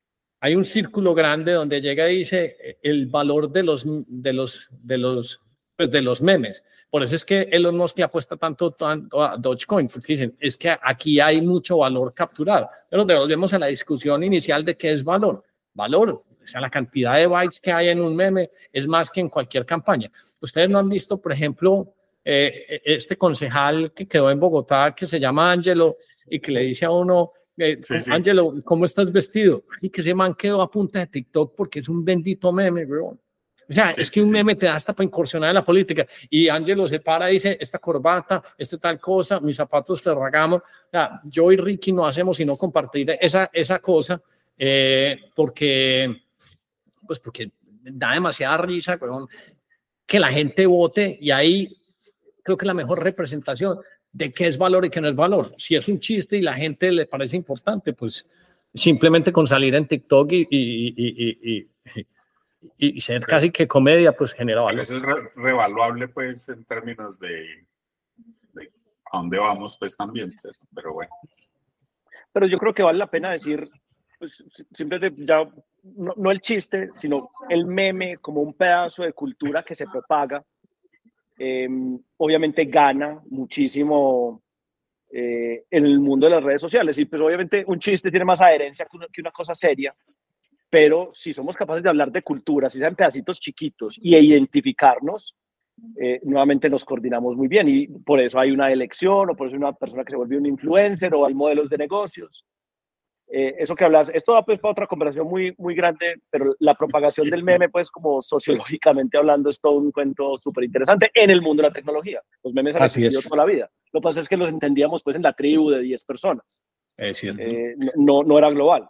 hay un círculo grande donde llega y dice el valor de los, de los, de los pues, de los memes. Por eso es que Elon Musk le apuesta tanto, tanto a Dogecoin, porque dicen, es que aquí hay mucho valor capturado. Pero devolvemos a la discusión inicial de qué es valor. Valor, o sea, la cantidad de bytes que hay en un meme es más que en cualquier campaña. Ustedes no han visto, por ejemplo, eh, este concejal que quedó en Bogotá, que se llama Angelo, y que le dice a uno, eh, Angelo, ¿cómo estás vestido? Y que ese man quedó a punta de TikTok porque es un bendito meme, bro. O sea, es que un meme te da hasta para incursionar en la política. Y Angelo se para y dice, esta corbata, esta tal cosa, mis zapatos Ferragamo. O sea, yo y Ricky no hacemos sino compartir esa, esa cosa eh, porque, pues porque da demasiada risa que la gente vote y ahí creo que la mejor representación de qué es valor y qué no es valor. Si es un chiste y la gente le parece importante, pues simplemente con salir en TikTok y, y, y, y, ser casi que comedia, pues genera valor. Eso es revaluable, pues, en términos de, a dónde vamos, pues también, pero bueno. Pero yo creo que vale la pena decir, pues, siempre ya, no, el chiste, sino el meme como un pedazo de cultura que se propaga. Em, obviamente gana muchísimo eh, en el mundo de las redes sociales y pues obviamente un chiste tiene más adherencia que una cosa seria pero si somos capaces de hablar de cultura, si sean pedacitos chiquitos y identificarnos, eh, nuevamente nos coordinamos muy bien y por eso hay una elección o por eso hay una persona que se vuelve un influencer o hay modelos de negocios. Eh, eso que hablas, esto da pues para otra conversación muy, muy grande, pero la propagación del meme, pues como sociológicamente hablando, es todo un cuento súper interesante en el mundo de la tecnología. Los memes han existido toda la vida. Lo que pasa es que los entendíamos pues en la tribu de 10 personas. Es cierto. Eh, no, no era global.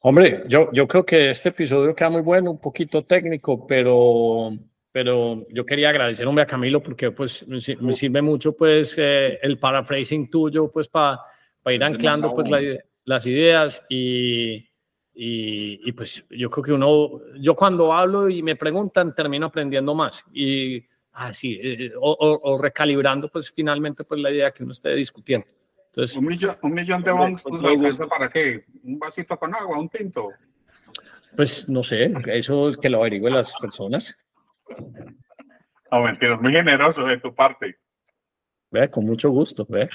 Hombre, yo, yo creo que este episodio queda muy bueno, un poquito técnico, pero, pero yo quería agradecer hombre, a Camilo porque pues me, sirve mucho pues eh, el paraphrasing tuyo pues para ir anclando pues la idea las ideas y, y, pues yo creo que uno, yo cuando hablo y me preguntan, termino aprendiendo más y así, eh, o, recalibrando pues finalmente pues la idea que uno esté discutiendo. Entonces, un millón, un millón de bongs, pues, para qué? ¿Un vasito con agua, un tinto? Pues no sé, eso que lo averigüen las personas. No, muy generoso de tu parte. Ve, con mucho gusto, ve.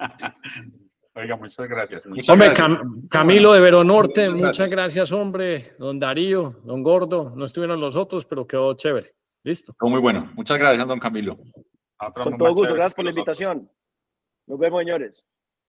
Oiga, muchas gracias. hombre, Camilo de Veronorte, muchas gracias. hombre. Don Darío, don Gordo, no estuvieron los otros, pero quedó chévere. Listo. Fue muy bueno. Muchas gracias, don Camilo. Con todo gusto, gracias por la invitación. Nos vemos, señores.